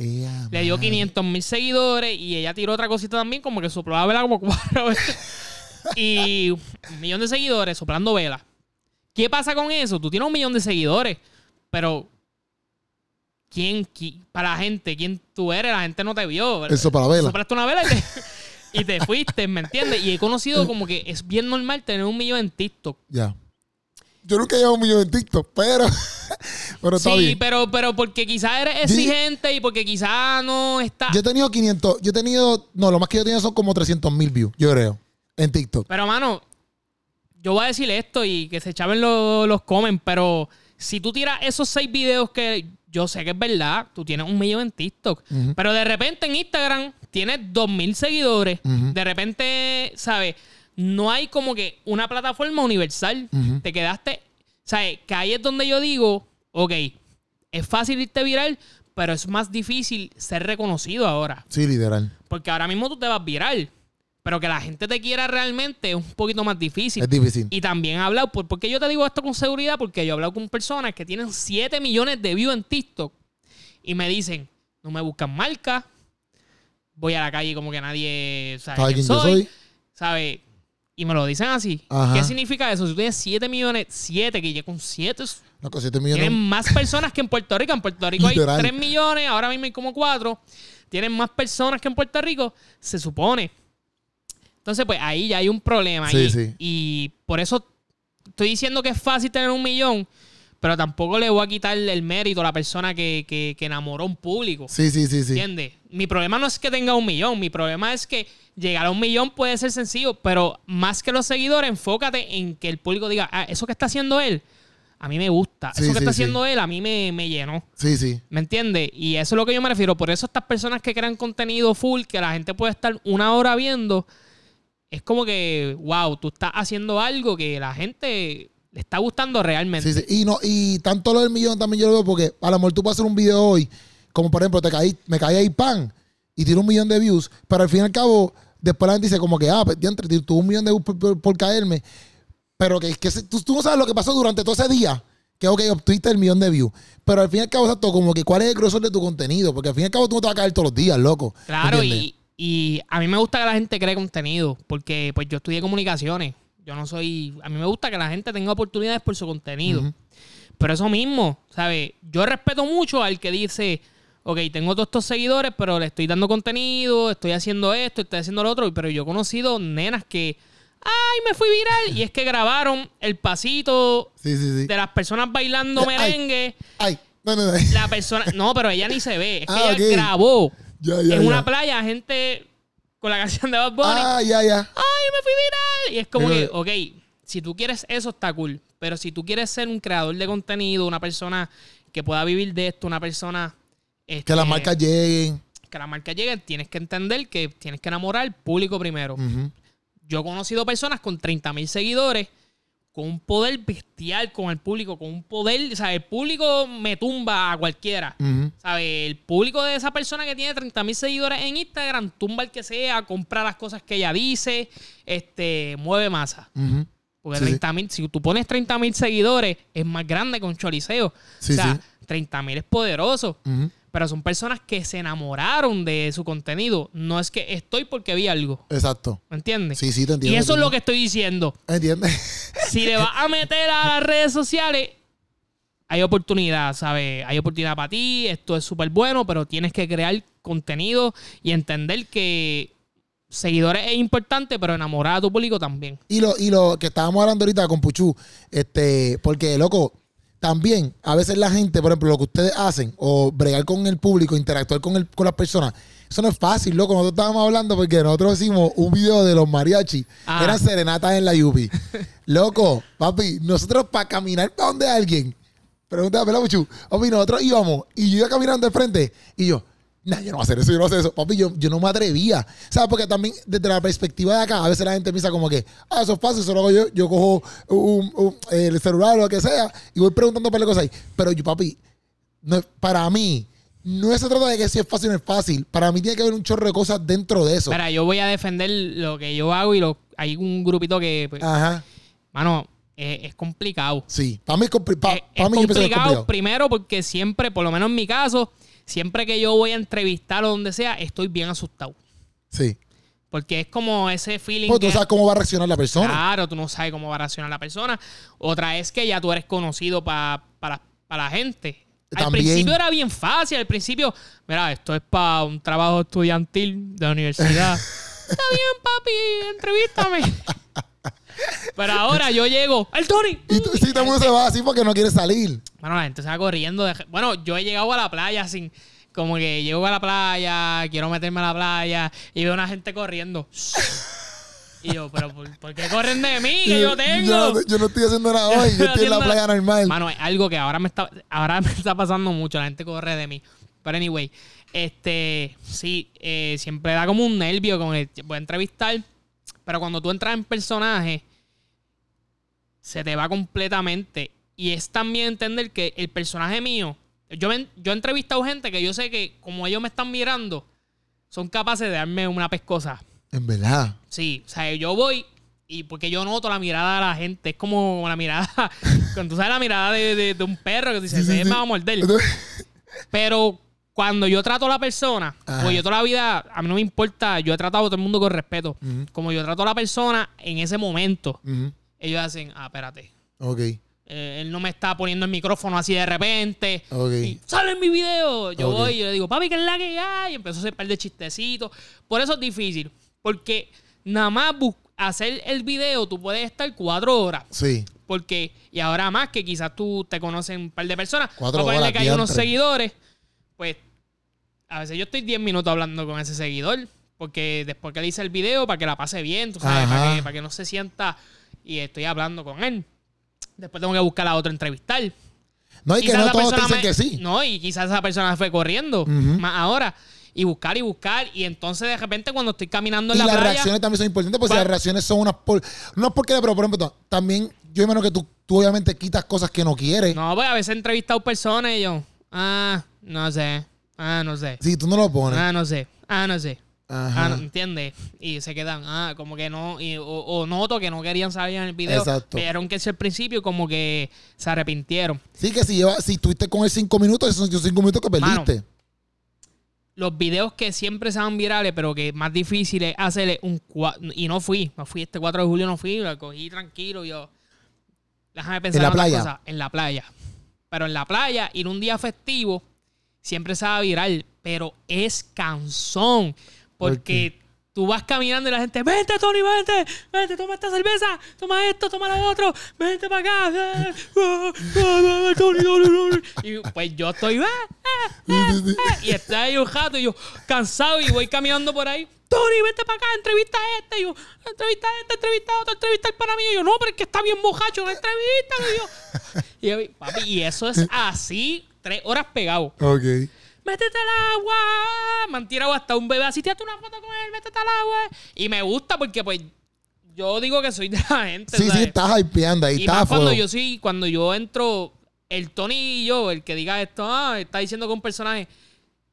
Le dio madre. 500 mil seguidores y ella tiró otra cosita también, como que sopló la vela como cuatro veces. y un millón de seguidores soplando vela. ¿Qué pasa con eso? Tú tienes un millón de seguidores, pero ¿quién, qui- para la gente, quién tú eres? La gente no te vio. El soplavela. Soplaste una vela y te, y te fuiste, ¿me entiendes? Y he conocido como que es bien normal tener un millón en TikTok. Ya. Yo nunca he llevado un millón en TikTok, pero, pero está Sí, bien. pero, pero porque quizás eres Yo- exigente y porque quizás no está... Yo he tenido 500, yo he tenido, no, lo más que yo he tenido son como 300 mil views, yo creo, en TikTok. Pero, mano, yo voy a decir esto y que se echaben los, los comen, pero si tú tiras esos seis videos que yo sé que es verdad, tú tienes un millón en TikTok, pero de repente en Instagram tienes dos mil seguidores, de repente, ¿sabes? No hay como que una plataforma universal. Te quedaste, ¿sabes? Que ahí es donde yo digo, ok, es fácil irte viral, pero es más difícil ser reconocido ahora. Sí, literal. Porque ahora mismo tú te vas viral. Pero que la gente te quiera realmente es un poquito más difícil. Es difícil. Y también he hablado, ¿por, ¿por qué yo te digo esto con seguridad? Porque yo he hablado con personas que tienen 7 millones de views en TikTok y me dicen, no me buscan marca, voy a la calle como que nadie sabe ¿Sabes quién soy, soy? ¿sabe? Y me lo dicen así. Ajá. ¿Qué significa eso? Si tú tienes 7 millones, 7, que ya con 7 No, con 7 millones. tienen más personas que en Puerto Rico. En Puerto Rico hay Literal. 3 millones, ahora mismo hay como 4. Tienen más personas que en Puerto Rico, se supone. Entonces, pues ahí ya hay un problema. Sí, y, sí. y por eso estoy diciendo que es fácil tener un millón, pero tampoco le voy a quitar el mérito a la persona que, que, que enamoró a un público. Sí, sí, sí, sí. ¿Entiendes? Mi problema no es que tenga un millón, mi problema es que llegar a un millón puede ser sencillo, pero más que los seguidores, enfócate en que el público diga, ah, eso que está haciendo él, a mí me gusta, Sí, eso que sí, está sí. haciendo él, a mí me, me llenó. Sí, sí. ¿Me entiendes? Y eso es lo que yo me refiero. Por eso estas personas que crean contenido full, que la gente puede estar una hora viendo, es como que, wow, tú estás haciendo algo que la gente le está gustando realmente. Sí, sí. Y, no, y tanto lo del millón también yo lo veo porque a lo mejor tú puedes hacer un video hoy, como por ejemplo, te caí, me caí ahí pan y tiene un millón de views, pero al fin y al cabo, después la gente dice como que, ah, pues, diantre, tuvo un millón de views por, por- por caerme, pero que, que tú, tú no sabes lo que pasó durante todo ese día. Que ok, obtuviste el millón de views. Pero al fin y al cabo, exacto, como que cuál es el grosor de tu contenido. Porque al fin y al cabo tú no te vas a caer todos los días, loco. Claro, y, y a mí me gusta que la gente cree contenido, porque pues yo estudié comunicaciones. Yo no soy. A mí me gusta que la gente tenga oportunidades por su contenido. Pero eso mismo, ¿sabes? Yo respeto mucho al que dice, ok, tengo todos estos seguidores, pero le estoy dando contenido, estoy haciendo esto, estoy haciendo lo otro. Pero yo he conocido nenas que, ay, me fui viral. Y es que grabaron el pasito Sí, sí, sí. de las personas bailando Ay. merengue. Ay, no, no, no. La persona, no, pero ella ni se ve. Es que Ah, ella grabó Ya, ya, en ya. una playa, gente con la canción de Bad Bunny. Ah, ya, ya. ¡Ay, me fui viral! Y es como que, ok, si tú quieres eso, está cool. Pero si tú quieres ser un creador de contenido, una persona que pueda vivir de esto, una persona. Que este, las marcas lleguen. Que las marcas lleguen, tienes que entender que tienes que enamorar al público primero. Yo he conocido personas con 30 mil seguidores, con un poder bestial con el público, con un poder. O sea, el público me tumba a cualquiera. Ujú. ¿Sabe? El público de esa persona que tiene 30 mil seguidores en Instagram tumba el que sea, compra las cosas que ella dice, este, mueve masa. Porque Sí, sí. 30 mil, si tú pones 30 mil seguidores, es más grande que un choliseo. Sí, o sea, sí. 30 mil es poderoso. Ujú. Pero son personas que se enamoraron de su contenido. No es que estoy porque vi algo. Exacto. ¿Me entiendes? Sí, sí, te entiendo. y eso es lo que estoy diciendo. ¿Entiendes? Si le vas a meter a las redes sociales, hay oportunidad, ¿sabes? Hay oportunidad para ti, esto es súper bueno, pero tienes que crear contenido y entender que seguidores es importante, pero enamorar a tu público también. Y lo, y lo que estábamos hablando ahorita con Puchu, este, porque, loco, también a veces la gente, por ejemplo, lo que ustedes hacen, o bregar con el público, interactuar con, el, con las personas, eso no es fácil, loco. Nosotros estábamos hablando porque nosotros hicimos un video de los mariachi, Ah. eran serenatas en la Yupi. loco, papi, nosotros para caminar para donde alguien, pregúntame, ¿verdad, Puchu? Papi, nosotros íbamos y yo iba caminando de frente y yo, Nah, yo no voy a hacer eso, yo no voy a hacer eso. Papi, yo, yo no me atrevía. ¿Sabes? Porque también desde la perspectiva de acá, a veces la gente piensa como que, ah, eso es fácil, eso lo hago yo. Yo cojo un- un- el celular o lo que sea y voy preguntando para cosas ahí. Pero yo, papi, no para mí, no se trata de que si es fácil o no es fácil. Para mí tiene que haber un chorro de cosas dentro de eso. Mira, yo voy a defender lo que yo hago y lo, hay un grupito que, pues, Ajá. mano, eh, es complicado. Sí. Para mí es, compli- pa- Eh, pa' es mí yo pienso que es complicado, complicado. primero porque siempre, por lo menos en mi caso, siempre que yo voy a entrevistar o donde sea, estoy bien asustado. Sí. Porque es como ese feeling. Porque tú que- sabes cómo va a reaccionar la persona. Claro, tú no sabes cómo va a reaccionar la persona. Otra es que ya tú eres conocido pa- para, para la gente. Al También. principio era bien fácil. Al principio, mira, esto es para un trabajo estudiantil de la universidad. Está bien, papi, entrevístame. Pero ahora yo llego, ¡el Tony! Y tú, sí, todo el mundo se va así porque no quiere salir. Bueno, la gente se va corriendo. de- Bueno, yo he llegado a la playa sin. Como que llego a la playa, quiero meterme a la playa y veo una gente corriendo. Y yo, pero ¿por, por qué corren de mí? Que yo tengo. Yo, yo no estoy haciendo nada hoy. Yo estoy en la playa normal. Mano, es algo que ahora me está, ahora me está pasando mucho. La gente corre de mí. Pero anyway, este, sí, eh, siempre da como un nervio con el voy a entrevistar. Pero cuando tú entras en personaje, se te va completamente. Y es también entender que el personaje mío, Yo, me- yo he entrevistado gente que yo sé que como ellos me están mirando, son capaces de darme una pescosa. En verdad. Sí, o sea, yo voy y porque yo noto la mirada de la gente. Es como la mirada, cuando tú sabes la mirada de, de- de un perro que dice, Sí, sí, se sí. me va a morder. Pero cuando yo trato a la persona, Ajá. pues yo toda la vida, a mí no me importa, yo he tratado a todo el mundo con respeto. Como yo trato a la persona en ese momento, ellos hacen, ah, espérate. Ok. eh, él no me está poniendo el micrófono así de repente. Ok. Y sale en mi video. Yo voy y yo le digo, papi, ¿qué es la que hay? Y empezó a hacer un par de chistecitos. Por eso es difícil. Porque nada más hacer el video, tú puedes estar cuatro horas. Sí. Porque, y ahora más que quizás tú te conocen un par de personas, Cuatro horas, que hay unos seguidores, pues a veces yo estoy 10 minutos hablando con ese seguidor, porque después que le hice el video, para que la pase bien, tú sabes, para que, para que no se sienta y estoy hablando con él. Después tengo que buscar a otro entrevistar. No, y que Quizás no esa todos dicen me- que sí. No, y quizás esa persona fue corriendo más ahora. Y buscar y buscar. Y entonces de repente cuando estoy caminando en Y la las playa. reacciones también son importantes porque las reacciones son unas por... No es porque, pero por ejemplo, también yo imagino que tú, tú obviamente quitas cosas que no quieres. No, pues a veces he entrevistado personas y yo. Ah, no sé. Ah, no sé. Si tú no lo pones. Ah, no sé. Ah, no sé. Ajá. Ah, no, ¿entiendes? Y se quedan, ah, como que no, y- o, o noto que no querían salir en el video. Exacto. Vieron que es el principio como que se arrepintieron. Sí, que si, lleva, si estuviste con él cinco minutos, esos son cinco minutos que perdiste. Los videos que siempre se van virales, pero que más difícil es hacerle un... Y no fui, no fui este 4 de julio, no fui, lo cogí tranquilo, yo... Déjame pensar la otras playa? En la playa. Pero en la playa, ir un día festivo, siempre se va a viral, pero es cansón. ¿Por Porque tú vas caminando y la gente, vente Tony, vente, vente, toma esta cerveza, toma esto, toma lo otro, vente para acá. eh, Tony, Tony". Y pues yo estoy, "Ah, ah, ah, ah", y estoy ahí un jato y yo cansado y voy caminando por ahí. Tony, vente para acá, entrevista a este. Y yo, entrevista a este, entrevista a otro, entrevista al para mí. Y yo, no, pero es que está bien bojacho, entrevista. Y yo, y, yo, papi, y eso es así, tres horas pegado Ok. métete al agua. Tirado hasta un bebé así, tírate una foto con él, métete al agua. Y me gusta porque, pues, yo digo que soy de la gente. Sí, sí, estás hypeando ahí, Y más cuando yo sí, cuando yo entro, el Tony y yo, el que diga esto, ah, está diciendo que un personaje.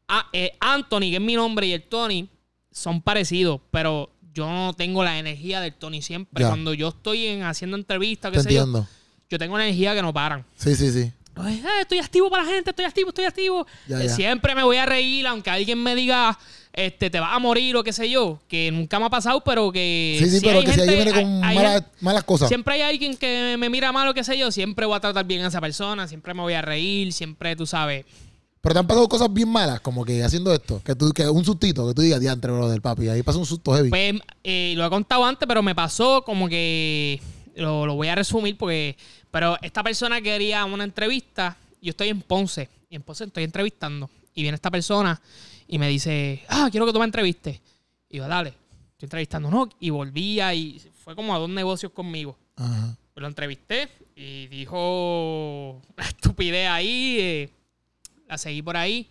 Ah, eh, Anthony, que es mi nombre, y el Tony son parecidos, pero yo no tengo la energía del Tony siempre. Ya. Cuando yo estoy en, haciendo entrevistas, Te qué sé yo, entiendo. yo tengo energía que no paran. Sí, sí, sí. Ay, eh, estoy activo para la gente, estoy activo, estoy activo. Ya, Eh, ya. Siempre me voy a reír, aunque alguien me diga, este, te vas a morir o qué sé yo, que nunca me ha pasado, pero que. Sí, sí, si pero hay que si gente- alguien viene con hay- malas cosas. Siempre hay alguien que me mira mal o qué sé yo, siempre voy a tratar bien a esa persona, siempre me voy a reír, siempre, tú sabes. Pero te han pasado cosas bien malas, como que haciendo esto. Que tú, que un sustito, que tú digas, diantre, bro, del papi. Ahí pasa un susto heavy. Pues eh, lo he contado antes, pero me pasó como que. Lo, lo voy a resumir porque. Pero esta persona quería una entrevista. Yo estoy en Ponce. Y en Ponce estoy entrevistando. Y viene esta persona y me dice: Ah, quiero que tú me entrevistes. Y yo, dale, estoy entrevistando. No, y volvía y fue como a dos negocios conmigo. Ajá. Lo entrevisté y dijo una estupidez ahí. eh, la seguí por ahí.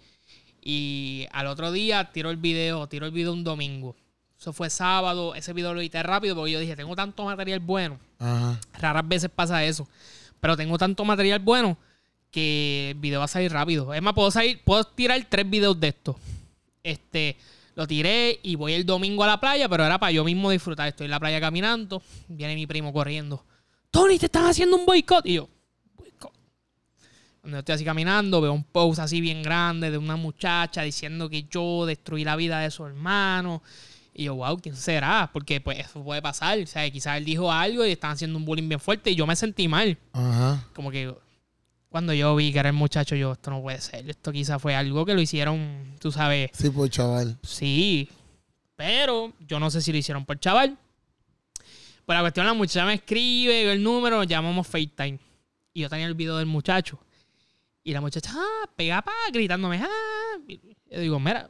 Y al otro día tiró el video, tiró el video un domingo. Eso fue sábado. Ese video lo edité rápido porque yo dije, tengo tanto material bueno. Ajá. Raras veces pasa eso. Pero tengo tanto material bueno que el video va a salir rápido. Es más, puedo salir, puedo tirar tres videos de esto. Este, lo tiré y voy el domingo a la playa, pero era para yo mismo disfrutar. Estoy en la playa caminando, viene mi primo corriendo. Tony, te están haciendo un boicot. Y yo, boicot. Cuando estoy así caminando, veo un post así bien grande de una muchacha diciendo que yo destruí la vida de su hermano. Y yo, wow, ¿quién será? Porque pues eso puede pasar. O sea, quizás él dijo algo y están haciendo un bullying bien fuerte y yo me sentí mal. Ajá. Como que cuando yo vi que era el muchacho, yo, esto no puede ser. Esto quizás fue algo que lo hicieron, tú sabes, Sí, pues, chaval. sí. Pero yo no sé si lo hicieron por chaval. Pues la cuestión, la muchacha me escribe, veo el número, llamamos FaceTime. Y yo tenía el video del muchacho. Y la muchacha, ah, pega pa, gritándome, ah. Y yo digo, mira,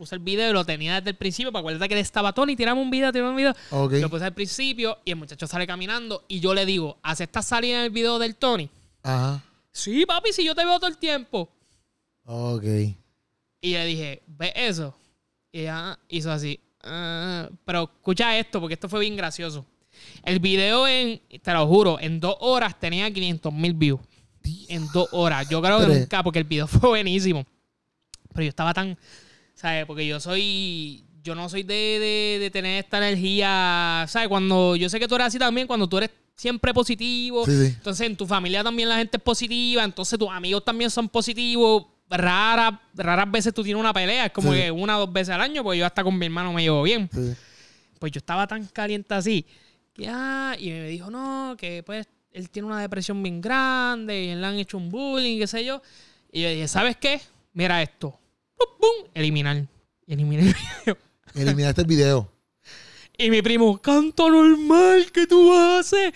puse el video y lo tenía desde el principio. Para acuérdate que él estaba Tony, tiramos un video, tiramos un video. Lo puse al principio y el muchacho sale caminando. Y yo le digo, ¿aceptas salir en el video del Tony? Ajá. Sí, papi, si yo te veo todo el tiempo. Ok. Y le dije, ¿ves eso? Y ella hizo así. "Ah". pero escucha esto, porque esto fue bien gracioso. El video en, te lo juro, en dos horas tenía 500 mil views. en dos horas. Yo creo que nunca, porque el video fue buenísimo. Pero yo estaba tan, ¿sabes? Porque yo soy, yo no soy de, de, de tener esta energía, ¿sabes? Cuando yo sé que tú eres así también, cuando tú eres siempre positivo, Sí, sí. entonces en tu familia también la gente es positiva, entonces tus amigos también son positivos. Raras, raras veces tú tienes una pelea, es como Sí. que una o dos veces al año, porque yo hasta con mi hermano me llevo bien. Pues yo estaba tan caliente así. Que, ah, y me dijo, no, que pues él tiene una depresión bien grande y él le han hecho un bullying, qué sé yo. Y yo dije, ¿sabes qué? Mira esto. Pum, eliminar. Y eliminé el video. Eliminaste el video. Y mi primo, canto normal que tú haces.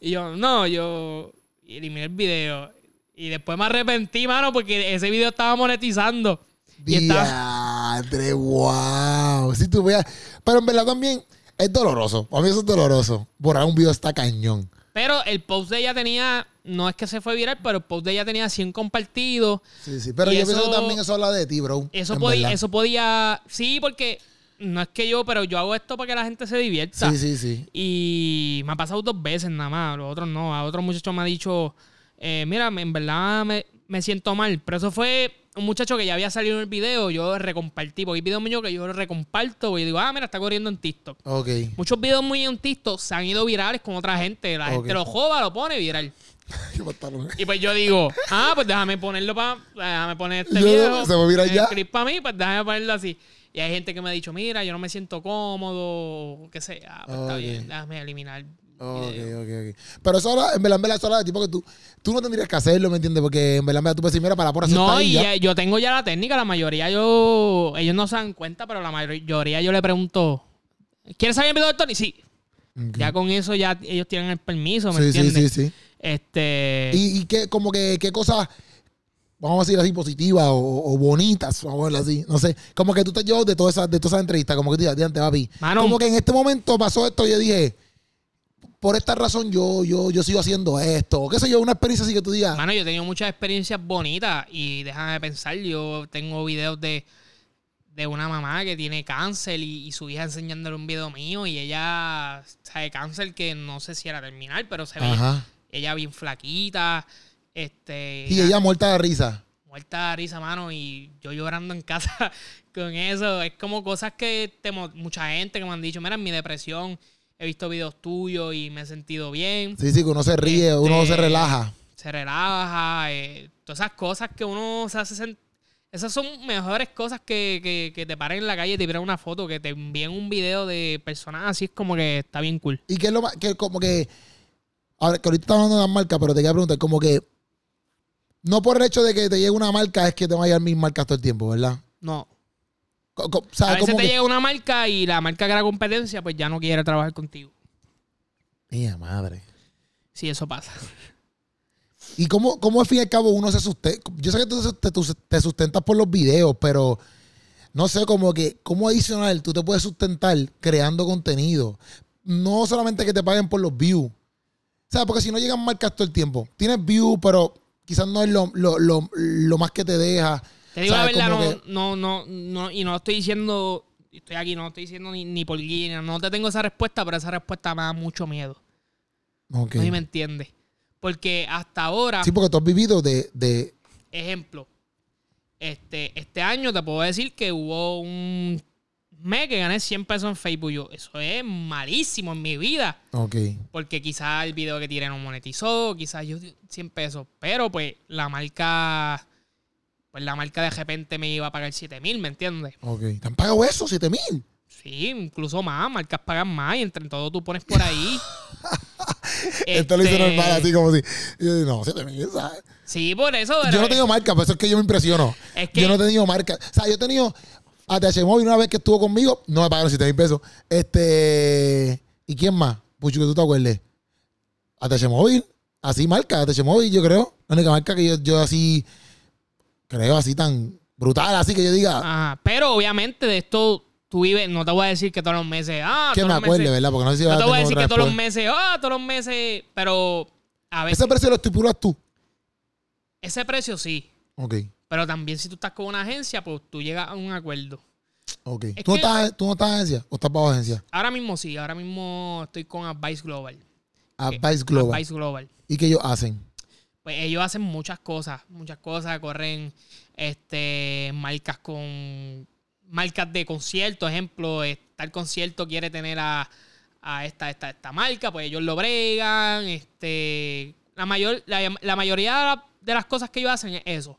Y yo, no, yo eliminé el video. Y después me arrepentí, mano, porque ese video estaba monetizando. Y estaba, wow. Si tú veas. Pero en verdad también es doloroso. Para mí eso es doloroso. Borrar un video está cañón. Pero el post de ella tenía, no es que se fue viral, pero el post de ella tenía 100 compartidos. Sí, sí. Pero yo eso- pienso que también eso habla de ti, bro. Eso podía, verdad. eso podía, sí, porque no es que yo, pero yo hago esto para que la gente se divierta. Sí, sí, sí. Y me ha pasado dos veces nada más, los otros no. A otro muchacho me ha dicho, eh, mira, en verdad me, me siento mal. Pero eso fue un muchacho que ya había salido en el video, yo recompartí, porque hay videos míos que yo recomparto, porque yo digo, ah, mira, está corriendo en TikTok. Ok. Muchos videos muy en TikTok se han ido virales con otra gente. La gente lo joda, lo pone viral. Y pues yo digo, ah, pues déjame ponerlo para. Déjame poner este Yo- video. se va a virar ya. para mí, pues déjame ponerlo así. Y hay gente que me ha dicho, mira, yo no me siento cómodo, o qué sé. Ah, pues está bien, déjame eliminar. Ok, ok, ok. Pero eso ahora, en verdad, en verdad, eso habla de ti porque tú, tú no tendrías que hacerlo, ¿me entiendes? Porque en verdad, en verdad, tú puedes decir, mira, para por No, y ya. yo tengo ya la técnica, la mayoría yo. Ellos no se dan cuenta, pero la mayoría yo le pregunto, ¿quieres salir el video de Tony? Sí. Ya con eso ya ellos tienen el permiso, ¿me Sí, sí, entiendes? sí, sí. Este. Y, y qué, como que, qué cosas, vamos a decir así, positivas o, o bonitas, vamos a así, no sé. Como que tú te llevas de todas esas, de todas esas entrevistas, como que tú digas, "Diante, papi. Mano. como que en este momento pasó esto y yo dije, por esta razón yo, yo, yo sigo haciendo esto. O qué sé yo, una experiencia así que tú digas. Mano, yo he tenido muchas experiencias bonitas y déjame pensar, yo tengo videos de, de una mamá que tiene cáncer y, y su hija enseñándole un video mío y ella sabe cáncer que no sé si era terminal, pero se ve ella bien flaquita, este Y ella muerta de risa. muerta de risa, mano, y yo llorando en casa con eso. Es como cosas que te mucha gente que me han dicho, mira, mi depresión he visto videos tuyos y me he sentido bien Sí, sí, que uno se ríe, uno Este, se relaja. se relaja, eh, todas esas cosas que uno se hace sen- Esas son mejores cosas que, que, que te paren en la calle y te tiran una foto, que te envíen un video de personas así, es como que está bien cool. Y que es lo más, que como que, ahora que ahorita estamos hablando de las marcas, pero te quería preguntar, como que, no por el hecho de que te llegue una marca es que te va a llegar mis marcas todo el tiempo, ¿verdad? No. A veces como te que... llega una marca y la marca que era competencia, pues ya no quiere trabajar contigo. Mía madre. Sí, eso pasa. ¿Y cómo, cómo al fin y al cabo uno se sustenta? Yo sé que tú te, te sustentas por los videos, pero no sé, como que, ¿cómo adicional tú te puedes sustentar creando contenido? No solamente que te paguen por los views. O sea, porque si no llegan marcas todo el tiempo. Tienes views, pero quizás no es lo, lo, lo, lo más que te deja. Te digo la verdad, no, no, no, no, y no lo estoy diciendo, estoy aquí, no lo estoy diciendo ni, ni por guía, no te tengo esa respuesta, pero esa respuesta me da mucho miedo. Ok. No sé si me entiendes. Porque hasta ahora, Sí, porque tú has vivido de, de ejemplo, este, este año te puedo decir que hubo un mes que gané 100 pesos en Facebook. Yo, eso es malísimo en mi vida. Ok. Porque quizás el video que tiré no monetizó, quizás yo 100 pesos. Pero pues la marca, pues la marca de repente me iba a pagar 7 mil, ¿me entiendes? Ok. ¿Te han pagado eso? ¿Siete mil? Sí, incluso más, marcas pagan más y entre todo tú pones por ahí. Esto lo hizo Este, normal, así como si. No, siete mil, ¿sabes? Sí, por eso. Yo no tengo marca, por eso es que yo me impresiono. Es que- Yo no he tenido marca. O sea, yo he tenido ATH Móvil una vez que estuvo conmigo, no me pagaron 7 mil pesos. Este. ¿Y quién más? Pucho, que tú te acuerdes. ATH Móvil. Así marca, ATH Móvil, yo creo. La única marca que yo, yo así. Creo así tan brutal, así que yo diga. Ajá, pero obviamente de esto tú vives, no te voy a decir que todos los meses, ah, que me acuerde, meses- ¿verdad? Porque no sé si No te voy a decir que todos los meses, ah, todos los meses, pero a veces Ese precio lo estipulas tú. ese precio sí, Ok, pero también si tú estás con una agencia, pues tú llegas a un acuerdo. ok. Es ¿Tú, no estás, ¿Tú no estás en agencia o estás bajo agencia? Ahora mismo sí, ahora mismo estoy con Advice Global. Advice Global. Advice Global. ¿Y qué ellos hacen? Pues ellos hacen muchas cosas, muchas cosas, corren este marcas con marcas de concierto, ejemplo, tal concierto quiere tener a, a esta, esta, esta marca, pues ellos lo bregan, este la mayor la, mayoría de las cosas que ellos hacen es eso.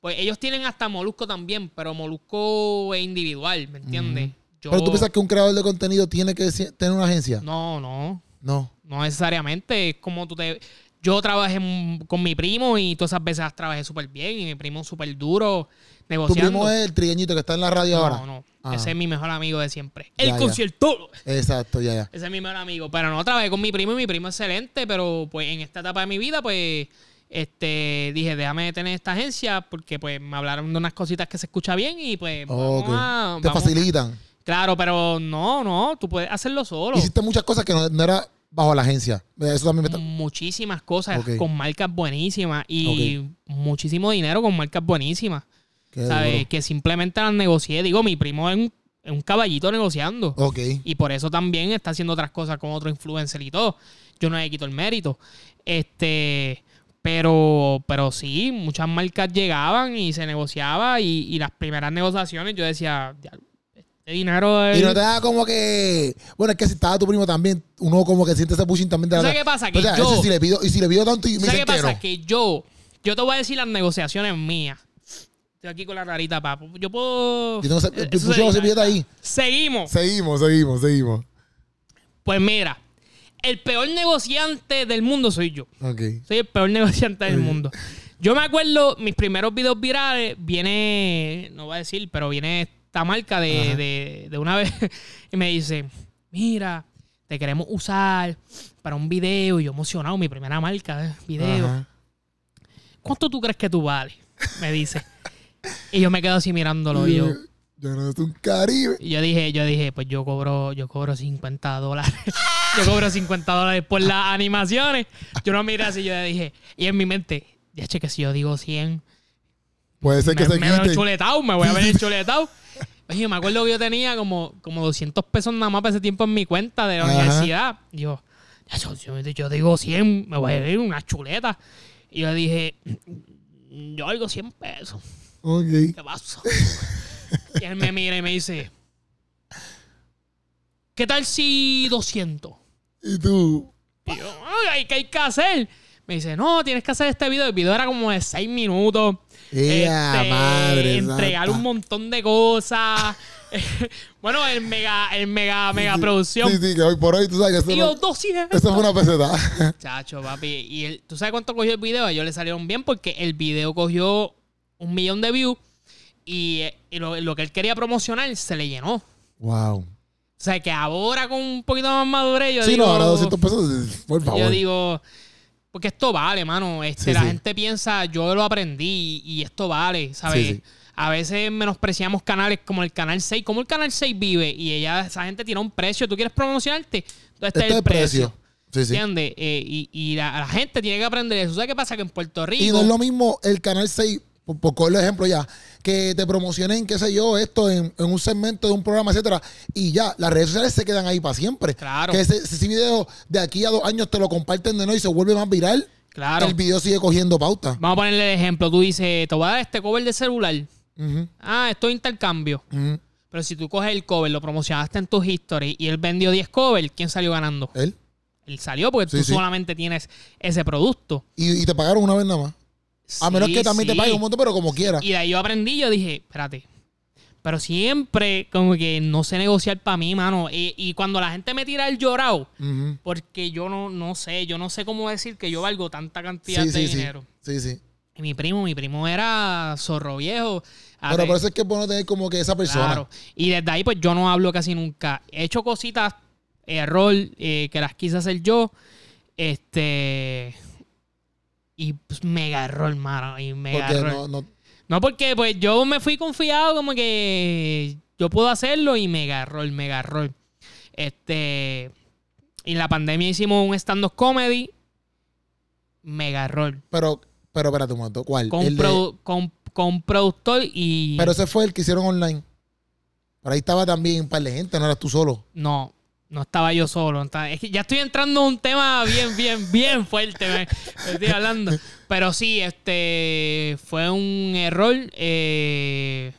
Pues ellos tienen hasta Molusco también, pero Molusco es individual, ¿me entiendes? ¿Pero tú piensas que un creador de contenido tiene que tener una agencia? No, no. No. No necesariamente. Es como tú te yo trabajé con mi primo y todas esas veces trabajé súper bien y mi primo súper duro negociando. ¿Tu primo es el trigueñito que está en la radio ahora? No, no. Ah. Ese es mi mejor amigo de siempre. El concierto. Exacto, ya, ya. Ese es mi mejor amigo. Pero no, trabajé con mi primo y mi primo es excelente, pero pues en esta etapa de mi vida, pues este dije, déjame tener esta agencia porque pues me hablaron de unas cositas que se escucha bien y pues Te facilitan. Claro, pero no, no, tú puedes hacerlo solo. Hiciste muchas cosas que no, no era bajo la agencia. Eso también Muchísimas cosas con marcas buenísimas y muchísimo dinero con marcas buenísimas. ¿Sabes? Que simplemente las negocié. Digo, mi primo es un, caballito negociando. Y por eso también está haciendo otras cosas con otro influencer y todo. Yo no le quito el mérito. Este. Pero, pero sí, muchas marcas llegaban y se negociaba y, y las primeras negociaciones yo decía, dinero. Y no te da como que. Bueno, es que si estaba tu primo también, uno como que siente ese pushing también de la. ¿Sabes qué pasa? Que yo. Si le pido, y si le pido tanto y me ¿Sabes qué pasa? Que, yo. Yo te voy a decir las negociaciones mías. Estoy aquí con la rarita, papo. Yo puedo. Yo tengo ahí. Seguimos. Seguimos, seguimos, seguimos. Pues mira. El peor negociante del mundo soy yo. Soy el peor negociante del mundo. Yo me acuerdo, mis primeros videos virales, viene, no voy a decir, pero viene esta marca de, una vez y me dice, mira, te queremos usar para un video. Y yo emocionado, mi primera marca de video. ¿Cuánto tú crees que tú vales? Me dice. y yo me quedo así mirándolo y yo... Yo no soy un caribe. Y yo dije, yo dije, pues yo cobro, yo cobro 50 dólares. yo cobro 50 dólares por las animaciones. Yo no miré así, yo dije, y en mi mente, ya che que si yo digo 100, Puede ser que se me quite. chuletado, me voy a ver chuletado. Oye, me acuerdo que yo tenía como, como 200 pesos nada más para ese tiempo en mi cuenta de la universidad. Y yo, yo, digo 100, me voy a ver una chuleta. Y yo dije, yo algo 100 pesos. Ok. ¿Qué pasa? y él me mira y me dice, ¿qué tal si 200? ¿Y tú? Y yo, ay, ¿qué hay que hacer? Me dice, no, tienes que hacer este video. El video era como de 6 minutos. Este, madre, entregar un montón de cosas. bueno, el mega, el mega, mega producción. Sí, sí, que hoy por hoy tú sabes que eso. 200. Eso fue una peseta. Chacho, papi. Y tú sabes cuánto cogió el video. A ellos le salieron bien porque el video cogió un millón de views y, lo, que él quería promocionar se le llenó. Wow. O sea, que ahora con un poquito más madurez, yo sí, digo. Sí, no, ahora 200 pesos, por favor. Yo digo porque esto vale, mano. Este, la gente piensa, yo lo aprendí y esto vale, ¿sabes? A veces menospreciamos canales como el Canal 6. ¿Cómo el Canal 6 vive? Y ella, esa gente tiene un precio. ¿Tú quieres promocionarte? Entonces este, es el precio. ¿Entiendes? Eh, y, la, gente tiene que aprender eso. ¿Sabes qué pasa? Que en Puerto Rico... Y no es lo mismo el Canal 6 por, por el ejemplo ya, que te promocionen, qué sé yo, esto en, un segmento de un programa, etcétera, y ya, las redes sociales se quedan ahí para siempre. Claro. Que ese, video de aquí a dos años te lo comparten de nuevo y se vuelve más viral. Claro. El video sigue cogiendo pauta. Vamos a ponerle el ejemplo. Tú dices, te voy a dar este cover de celular. Ah, esto es intercambio. Pero si tú coges el cover, lo promocionaste en tus historias y él vendió 10 covers, ¿quién salió ganando? Él. Él salió porque tú solamente tienes ese producto. Y, y, te pagaron una vez nada más. A menos que también te pague un montón, pero como quiera. Y de ahí yo aprendí, yo dije, espérate. Pero siempre, como que no sé negociar para mí, mano. Y, cuando la gente me tira el llorado, porque yo no, no sé, yo no sé cómo decir que yo valgo tanta cantidad de dinero. Sí, sí. Y mi primo, mi primo era zorro viejo. Pero por eso es que es bueno tener como que esa persona. Claro. Y desde ahí, pues yo no hablo casi nunca. He hecho cositas, error, eh, que las quise hacer yo. Este y pues, mega error, mano. Y mega error. No, no... porque pues yo me fui confiado como que yo puedo hacerlo y mega error, mega error. Este. En la pandemia hicimos un stand-up comedy. Mega error. Pero, pero espérate un momento. ¿Cuál? Con, con, con productor y. Pero ese fue el que hicieron online. Por ahí estaba también un par de gente, no eras tú solo. No. No estaba yo solo. no estaba- es que ya estoy entrando a un tema bien, bien, bien fuerte. Me, me estoy hablando. Pero sí, este fue un error. eh,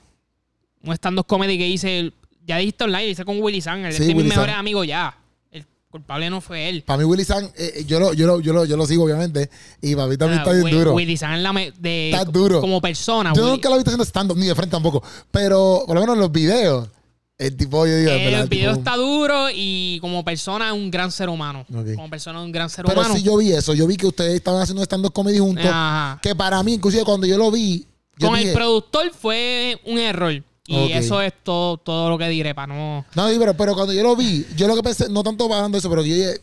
un stand-up comedy que hice. Ya dijiste online, hice con Willy San. Él Sí, es mejores San. amigos ya. El culpable no fue él. Para mí, Willy San, eh, eh, yo, lo, yo, lo, yo, lo, yo lo sigo, obviamente. Y para mí también Ah, está bien duro. Willy San es la me- de, Está duro. como persona. Yo Willy. nunca lo he visto haciendo stand-up, ni de frente tampoco. Pero por lo menos en los videos, el tipo, yo digo, verdad, el video tipo- está duro y como persona es un gran ser humano. Como persona es un gran ser Pero humano. sí yo vi eso. Yo vi que ustedes estaban haciendo stand-up comedy juntos. Ajá. Que para mí, inclusive cuando yo lo vi, yo Con dije, el productor fue un error. Y eso es todo, todo lo que diré para no. No, pero, pero cuando yo lo vi, yo lo que pensé, no tanto pagando eso, pero yo dije,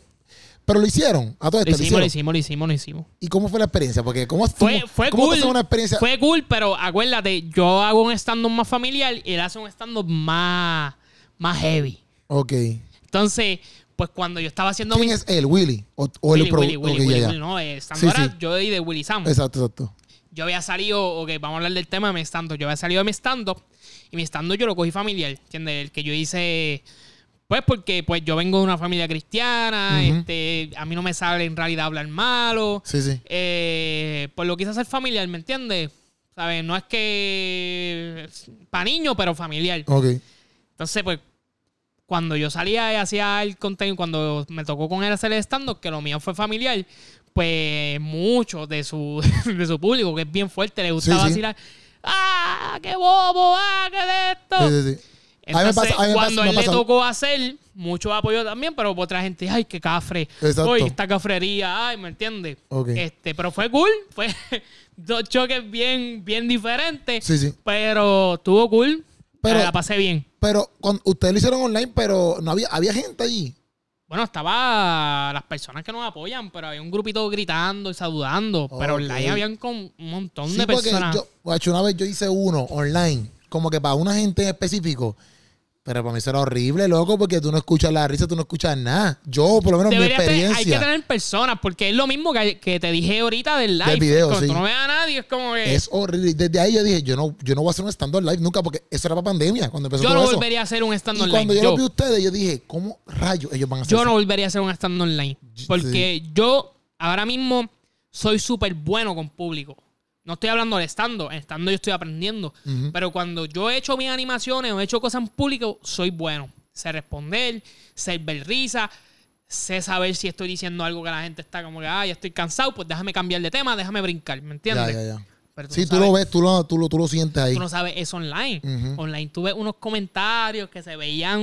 pero lo hicieron. A todo Lo esto, lo hicimos, lo hicimos, lo hicimos, lo hicimos. ¿Y cómo fue la experiencia? Porque ¿cómo, Fue, cómo, fue cómo te cool. una experiencia? Fue cool, pero acuérdate, yo hago un stand-up más familiar y él hace un stand-up más, más heavy. Ok. Entonces, pues cuando yo estaba haciendo ¿Quién mi. es él? ¿Willy? ¿O, o el Willy, produ- Willy, Willy, Willy, ya. Willy, no, eh, stand Sí, ahora sí. yo y de Willy Sam. Exacto, exacto. Yo había salido, ok, vamos a hablar del tema de mi stand Yo había salido de mi stand-up y mi stand yo lo cogí familiar, ¿entiendes? El que yo hice, pues porque pues yo vengo de una familia cristiana, este, a mí no me sale en realidad hablar malo, Sí, sí. eh, pues lo quise hacer familiar, ¿me entiendes? ¿Sabes? No es que para niños, pero familiar. Ok. Entonces, pues, cuando yo salía y hacía el contenido, cuando me tocó con él hacer el stand que lo mío fue familiar, pues mucho de su, de su público, que es bien fuerte, le gustaba Sí, sí. vacilar. ¡Ah! ¡Qué bobo! ¡Ah! ¿Qué de esto? Sí, sí, sí. A mí me Entonces, pasa- pasa- cuando él le tocó hacer, mucho apoyo también, pero otra gente, ¡ay, qué cafre! Exacto. ¡Uy, esta cafrería! ¡Ay, ¿me entiendes? Ok. Este, pero fue cool, fue dos choques bien, bien diferentes, Sí, sí. pero estuvo cool, Pero- la pasé bien. Pero cuando, ustedes lo hicieron online, pero no había, había gente allí. Bueno, estaba las personas que nos apoyan, pero había un grupito gritando y saludando. Pero online habían con un montón Sí, de personas. yo, una vez yo hice uno online, como que para una gente en específico. Pero para mí eso era horrible, loco, porque tú no escuchas la risa, tú no escuchas nada. Yo, por lo menos, mi tener- experiencia. hay que tener personas, porque es lo mismo que, que te dije ahorita del live. Del video, Cuando sí. tú no veas a nadie, es como que. Es horrible. Desde ahí yo dije, yo no, yo no voy a hacer un stand-up live nunca, porque eso era para pandemia, cuando empezó yo todo no eso. volvería a hacer un stand y online. cuando yo, Yo, lo vi a ustedes, yo dije, ¿cómo rayos ellos van a hacer yo no volvería a hacer un stand online. Porque yo ahora mismo soy súper bueno con público. No estoy hablando de estando, en estando yo estoy aprendiendo. Pero cuando yo he hecho mis animaciones o he hecho cosas en público, soy bueno. Sé responder, sé ver risa, sé saber si estoy diciendo algo que la gente está como que, ah, ya estoy cansado, pues déjame cambiar de tema, déjame brincar, ¿me entiendes? Ya, ya, ya. Pero Sí, no tú sabes- lo ves, tú lo, tú lo, tú lo sientes ahí. Tú no sabes eso online. Online tú ves unos comentarios que se veían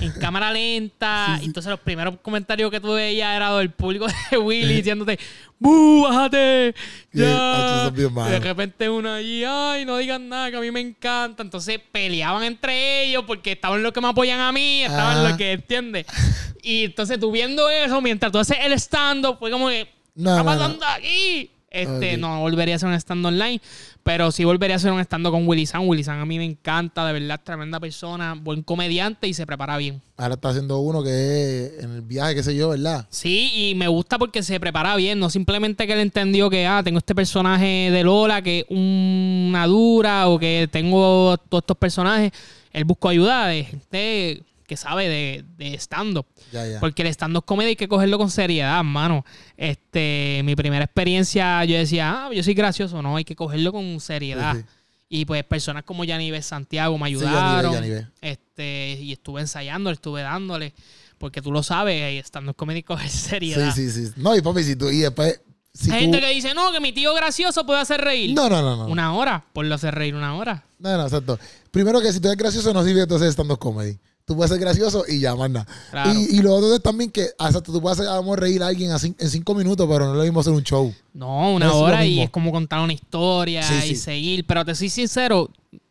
en cámara lenta. y Entonces los primeros comentarios que tú veías eran del público de Willy diciéndote, ¡Bu, bájate! Sí, estos ¡Ya! Y de repente uno allí, ¡ay, no digan nada, que a mí me encanta! Entonces peleaban entre ellos porque estaban los que me apoyan a mí, estaban los que, ¿entiendes? Y entonces tú viendo eso mientras tú haces el stand-up, fue como que, No, ¿qué está no, no. pasando aquí? Este, no volvería a hacer un stand online, pero sí volvería a hacer un stand con Willy San. Willy San a mí me encanta, de verdad, tremenda persona, buen comediante y se prepara bien. Ahora está haciendo uno que es en el viaje, qué sé yo, ¿verdad? Sí, y me gusta porque se prepara bien, no simplemente que él entendió que, ah, tengo este personaje de Lola que es una dura o que tengo todos estos personajes. Él buscó ayuda de gente que sabe de, de stand-up. Ya, ya. Porque el stand-up comedy hay que cogerlo con seriedad, mano. Este, mi primera experiencia, yo decía, ah, yo soy gracioso. No, hay que cogerlo con seriedad. Sí, sí. Y pues personas como Yanives Santiago me Sí, ayudaron. Este, y estuve ensayando, estuve dándole. Porque tú lo sabes, stand-up comedy coge seriedad. Sí, sí, sí. No, y papi, si tú, y después, si Hay tú... gente que dice, no, que mi tío gracioso puede hacer reír. No, no, no, no. Una hora, por lo hacer reír una hora. No, no, exacto. Primero que si tú eres gracioso, no sirve entonces stand-up comedy. Tú puedes ser gracioso y ya, más nada. Claro. Y, y lo otro es también que, exacto, tú puedes hacer, vamos a reír a alguien así en cinco minutos, pero no es lo mismo hacer un show. No, una No es lo hora y es como contar una historia Sí, y sí. seguir. Pero te soy sincero,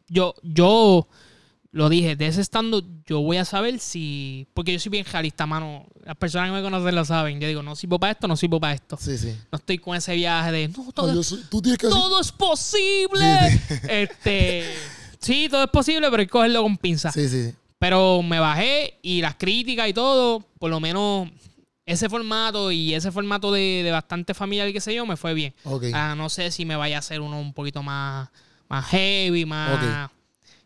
yo, yo lo dije, de ese estando yo voy a saber si... Porque yo soy bien realista, mano. Las personas que me conocen lo saben. Yo digo, no sirvo para esto, no sirvo para esto. Sí, sí. No estoy con ese viaje de, no, todo, No, yo soy- tú tienes que decir- todo es posible. Sí, Este, sí, todo es posible, pero hay que cogerlo con pinza. Sí, sí. Pero me bajé y las críticas y todo, por lo menos ese formato y ese formato de, de bastante familiar, qué sé yo, me fue bien. Ok. Ah, no sé si me vaya a hacer uno un poquito más, más heavy, más...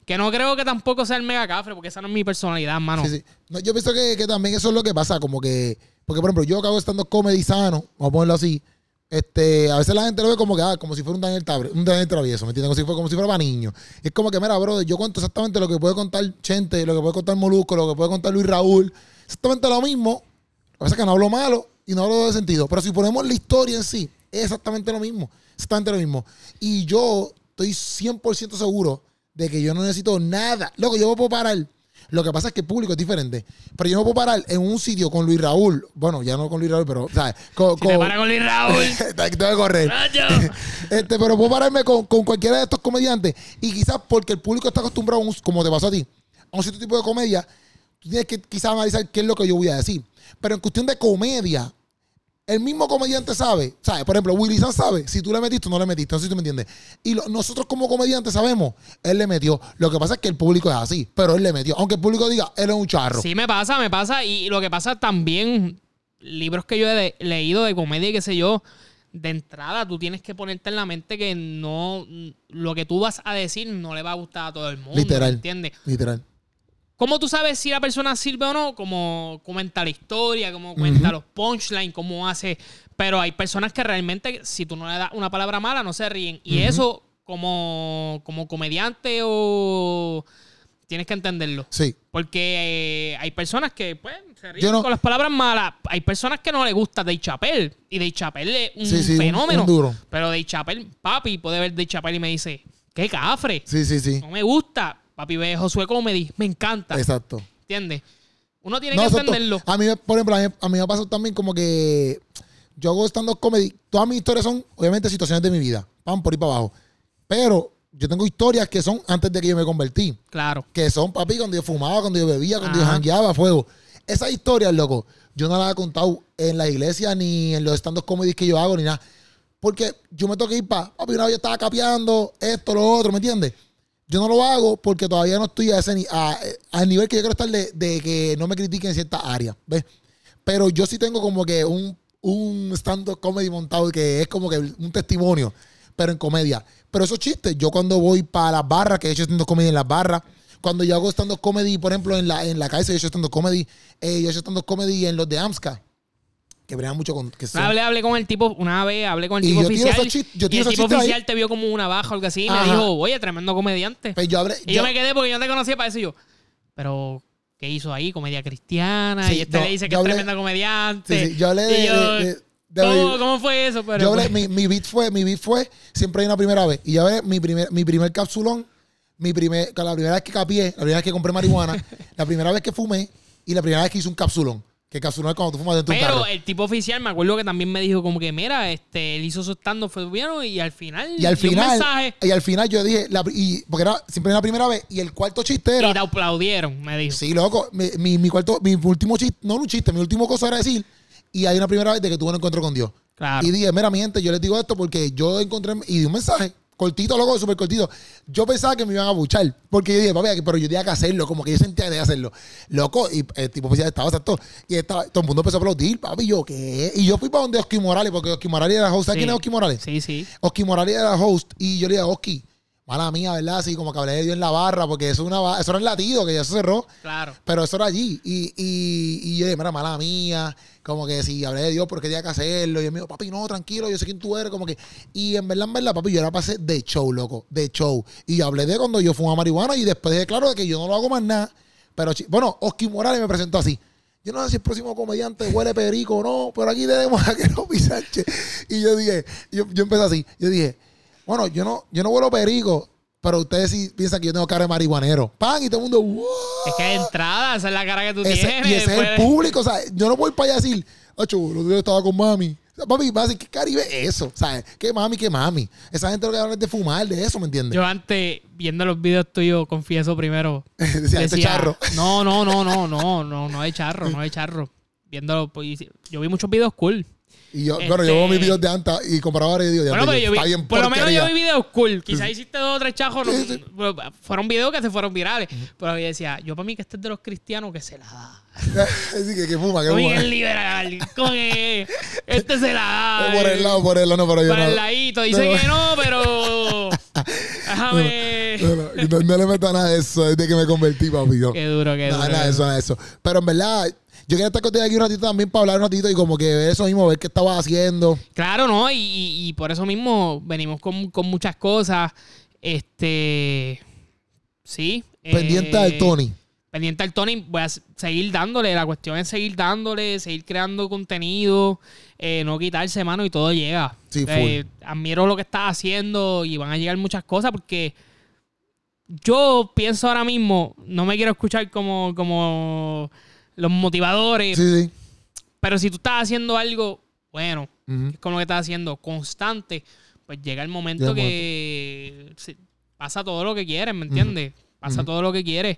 Que no creo que tampoco sea el mega cafre, porque esa no es mi personalidad, mano. Sí, sí. No, yo pienso que, que también eso es lo que pasa, como que, porque por ejemplo, yo acabo estando comedy sano, vamos a ponerlo así, este, a veces la gente lo ve como que, ah, como si fuera un Daniel, un Daniel travieso, ¿me entiendes? Como si, fuera, como si fuera para niños. Es como que, mira, bro, yo cuento exactamente lo que puede contar Chente, lo que puede contar Molusco, lo que puede contar Luis Raúl, exactamente lo mismo. Lo que pasa es que no hablo malo y no hablo de sentido, pero si ponemos la historia en sí, es exactamente lo mismo, exactamente lo mismo. Y yo estoy 100% seguro de que yo no necesito nada. Loco, yo puedo parar. Lo que pasa es que el público es diferente. Pero yo me puedo parar en un sitio con Luis Raúl. Bueno, ya no con Luis Raúl, pero, ¿sabes? Con, Si te para con Luis Raúl. Tengo que correr. Este, pero puedo pararme con, con cualquiera de estos comediantes. Y quizás porque el público está acostumbrado, a un- como te pasó a ti, a un cierto tipo de comedia, tú tienes que quizás analizar qué es lo que yo voy a decir. Pero en cuestión de comedia, el mismo comediante sabe, ¿sabes? Por ejemplo, Willy San sabe si tú le metiste o no le metiste, no sé si tú me entiendes. Y lo- nosotros como comediantes sabemos, él le metió. Lo que pasa es que el público es así, pero él le metió. Aunque el público diga, él es un charro. Sí, me pasa, me pasa. Y lo que pasa también, libros que yo he leído de comedia y qué sé yo, de entrada tú tienes que ponerte en la mente que no, lo que tú vas a decir no le va a gustar a todo el mundo. Literal. ¿Entiendes? Literal. ¿Cómo tú sabes si la persona sirve o no? Como cuenta la historia, como cuenta los punchlines, cómo hace. Pero hay personas que realmente, si tú no le das una palabra mala, no se ríen. Y eso, como, como comediante o. Tienes que entenderlo. Sí. Porque eh, hay personas que, pues, se ríen no- con las palabras malas. Hay personas que no les gusta Dave Chappelle. Y Dave Chappelle es un Sí, sí, un- fenómeno. un duro. Pero Dave Chappelle, papi, puede ver Dave Chappelle y me dice, qué cafre. Sí, sí, sí. No me gusta. Papi ve Josué Comedy. Me encanta. Exacto. ¿Entiendes? Uno tiene No, que exacto. entenderlo. A mí, por ejemplo, a mí, a mí me ha pasado también como que yo hago stand-up comedy. Todas mis historias son, obviamente, situaciones de mi vida. Van por ahí para abajo. Pero yo tengo historias que son antes de que yo me convertí. Claro. Que son, papi, cuando yo fumaba, cuando yo bebía, cuando yo jangueaba a fuego. Esas historias, loco, yo no las he contado en la iglesia ni en los stand-up comedy que yo hago ni nada. Porque yo me tengo que ir para, papi, una vez yo estaba capeando esto, lo otro, ¿me entiendes? Yo no lo hago porque todavía no estoy a ese ni- a- al nivel que yo quiero estar de, de que no me critiquen en ciertas áreas, ¿ves? Pero yo sí tengo como que un, un stand-up comedy montado que es como que un testimonio, pero en comedia. Pero esos chistes, yo cuando voy para las barras, que he hecho stand-up comedy en las barras, cuando yo hago stand-up comedy, por ejemplo, en la, en la calle, yo he hecho stand-up comedy, eh, yo he hecho stand-up comedy en los de AMSCA, que bregan mucho con... Que son- Hablé, hablé con el tipo, una vez hablé con el Y tipo yo tiro oficial. esos chist- yo y tiro el esos tipo chistes ahí. oficial te vio como una baja o algo así. Y me Ajá. dijo, oye, tremendo comediante. Pues yo hablé... y yo, me quedé porque yo no te conocía para eso. Y yo, pero, ¿qué hizo ahí? Comedia cristiana. Sí, y este no, le dice que yo es hablé- tremendo comediante. Sí, sí, yo hablé de... Y yo, de- de- de- ¿cómo, cómo fue eso? Pero, yo hablé, pues, mi, mi beat fue, mi beat fue, siempre hay una primera vez. Y yo hablé mi primer, mi primer capsulón, mi primer, la primera vez que capié, la primera vez que compré marihuana, la primera vez que fumé y la primera vez que hice un capsulón. Que capsulón es cuando tú fumas dentro de un pero carro. el tipo oficial me acuerdo que también me dijo como que, mira, este, él hizo su stand fue bien y al final Y al dio un final, mensaje y al final yo dije, la- y, porque era siempre la primera vez, y el cuarto chiste era, y te aplaudieron, me dijo. sí, loco, mi, mi, mi cuarto, mi último chiste, no un chiste, mi último cosa era decir, y hay una primera vez de que tuve un encuentro con Dios. Claro. Y dije, mira, mi gente, yo les digo esto porque yo encontré y di un mensaje cortito, loco, súper cortito. Yo pensaba que me iban a buchar, porque yo dije, papi, pero yo tenía que hacerlo, como que yo sentía que debía hacerlo. Loco, y el tipo oficial estaba exacto, y estaba, todo el mundo empezó a aplaudir, papi, yo, ¿qué? Y yo fui para donde Oski Morales, porque Oski Morales era host. ¿Sabes Sí. quién es Oski Morales? Sí, sí. Oski Morales era host, y yo le dije, Oski, mala mía, ¿verdad? Así como que hablé de Dios en la barra, porque eso, es una, eso era el latido, que ya se cerró. Claro. Pero eso era allí. Y, y, y yo dije, mira, mala mía. Como que si hablé de Dios, porque tenía que hacerlo. Y él me dijo, papi, no, tranquilo, yo sé quién tú eres. Como que. Y en verdad, en verdad, papi, yo era pasé de show, loco. De show. Y yo hablé de cuando yo fumaba marihuana y después dije, claro, de que yo no lo hago más nada. Pero, bueno, Oski Morales me presentó así. Yo no sé si el próximo comediante huele perico o no, pero aquí tenemos a Keropi Sánchez. Y yo dije, yo, yo empecé así. Yo dije, bueno, yo no, yo no huelo perico, pero ustedes sí piensan que yo tengo cara de marihuanero. Pan, y todo el mundo, ¡wow! Es que de entrada, esa es la cara que tú Ese- tienes. y ese es el público, o sea, yo no voy para allá a decir, ocho, los días estaba con mami. Papi, va a decir, ¿qué caribe es eso? ¿Sabes? ¿Qué mami, qué mami? Esa gente lo que habla es de fumar, de eso, ¿me entiendes? Yo antes, viendo los videos tuyos, confieso primero. Decía, este charro. No, no, no, no, no, no, no de charro, no de charro. Viendo, pues, yo vi muchos videos cool. Y yo, Este- bueno, yo veo mis videos de Anta y comparaba ahora y digo, Bueno, "Diablo, pero yo vi, bien por lo menos yo porquería". vi videos cool. Quizás hiciste dos o tres chajos. Sí, sí. pero fueron videos que se fueron virales. Pero yo decía, yo para mí que este es de los cristianos que se la da. Así que, que fuma, que fuma. el liberal. Que este se la da. por el lado, por el lado, no, pero yo Para no. el ladito. Dice No. que no, pero. Déjame. No, le meto nada de eso desde que me convertí, papi. Yo. Qué duro, qué duro. Nada, eso, nada eso. Pero en verdad, yo quería estar contigo aquí un ratito también para hablar un ratito y como que eso mismo, ver qué estabas haciendo. Claro, ¿no? Y, y- y por eso mismo venimos con, con muchas cosas. Este. Sí. Pendiente eh, al Tony. Pendiente al Tony. Voy a seguir dándole. La cuestión es seguir dándole, seguir creando contenido, eh, no quitarse mano y todo llega. Sí, Eh, admiro lo que estás haciendo y van a llegar muchas cosas porque yo pienso ahora mismo, no me quiero escuchar como, como los motivadores, Sí, sí. pero si tú estás haciendo algo bueno, es como lo que estás haciendo, constante, pues llega el momento Llega el que pasa todo lo que quieres, ¿me entiendes? Pasa todo lo que quieres.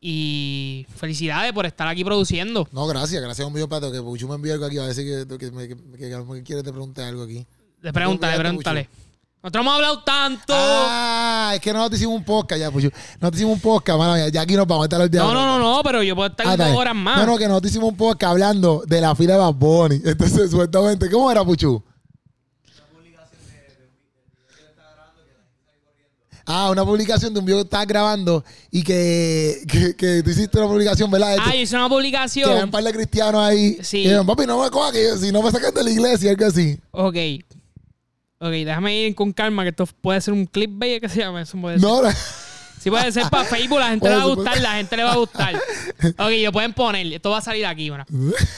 Y felicidades por estar aquí produciendo. No, gracias, gracias a un millón pato que Puchu me envió algo aquí. Va a decir que, que, que, que quiere te pregunte algo aquí. Le pregúntale, Fíjate, pregúntale. Nosotros hemos hablado tanto. Ah, es que no te hicimos un podcast ya, Puchu. No te hicimos un podcast, mano. Ya aquí nos vamos a estar el día no, no, no, no, pero yo puedo estar Ah, dos horas más. No, no, que no te hicimos un podcast hablando de la fila de Bad Bunny. Entonces, supuestamente, ¿cómo era, Puchu? Ah, una publicación de un video que estabas grabando y que, que, que tú hiciste una publicación, ¿verdad? Ah, hice una que había un publicación. par de cristianos ahí. Sí. Y dijeron, papi, no me cojas, que si no me sacan de la iglesia, algo así. Ok. Ok, déjame ir con calma, que esto puede ser un clip que se llama. Eso puede ser. No, no. Sí puede ser para Facebook, la gente le va a gustar, la gente le va a gustar. Ok, lo pueden poner, esto va a salir aquí, bueno.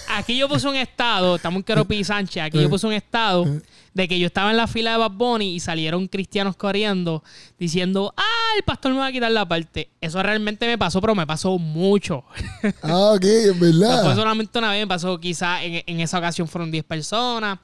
Aquí yo puse un estado, estamos en Queropi y Sánchez, aquí yo puse un estado de que yo estaba en la fila de Bad Bunny y salieron cristianos corriendo diciendo, ah, el pastor me va a quitar la parte. Eso realmente me pasó, pero me pasó mucho. Ah, ok, en No fue verdad. solamente una vez, me pasó quizás en, en esa ocasión fueron 10 personas.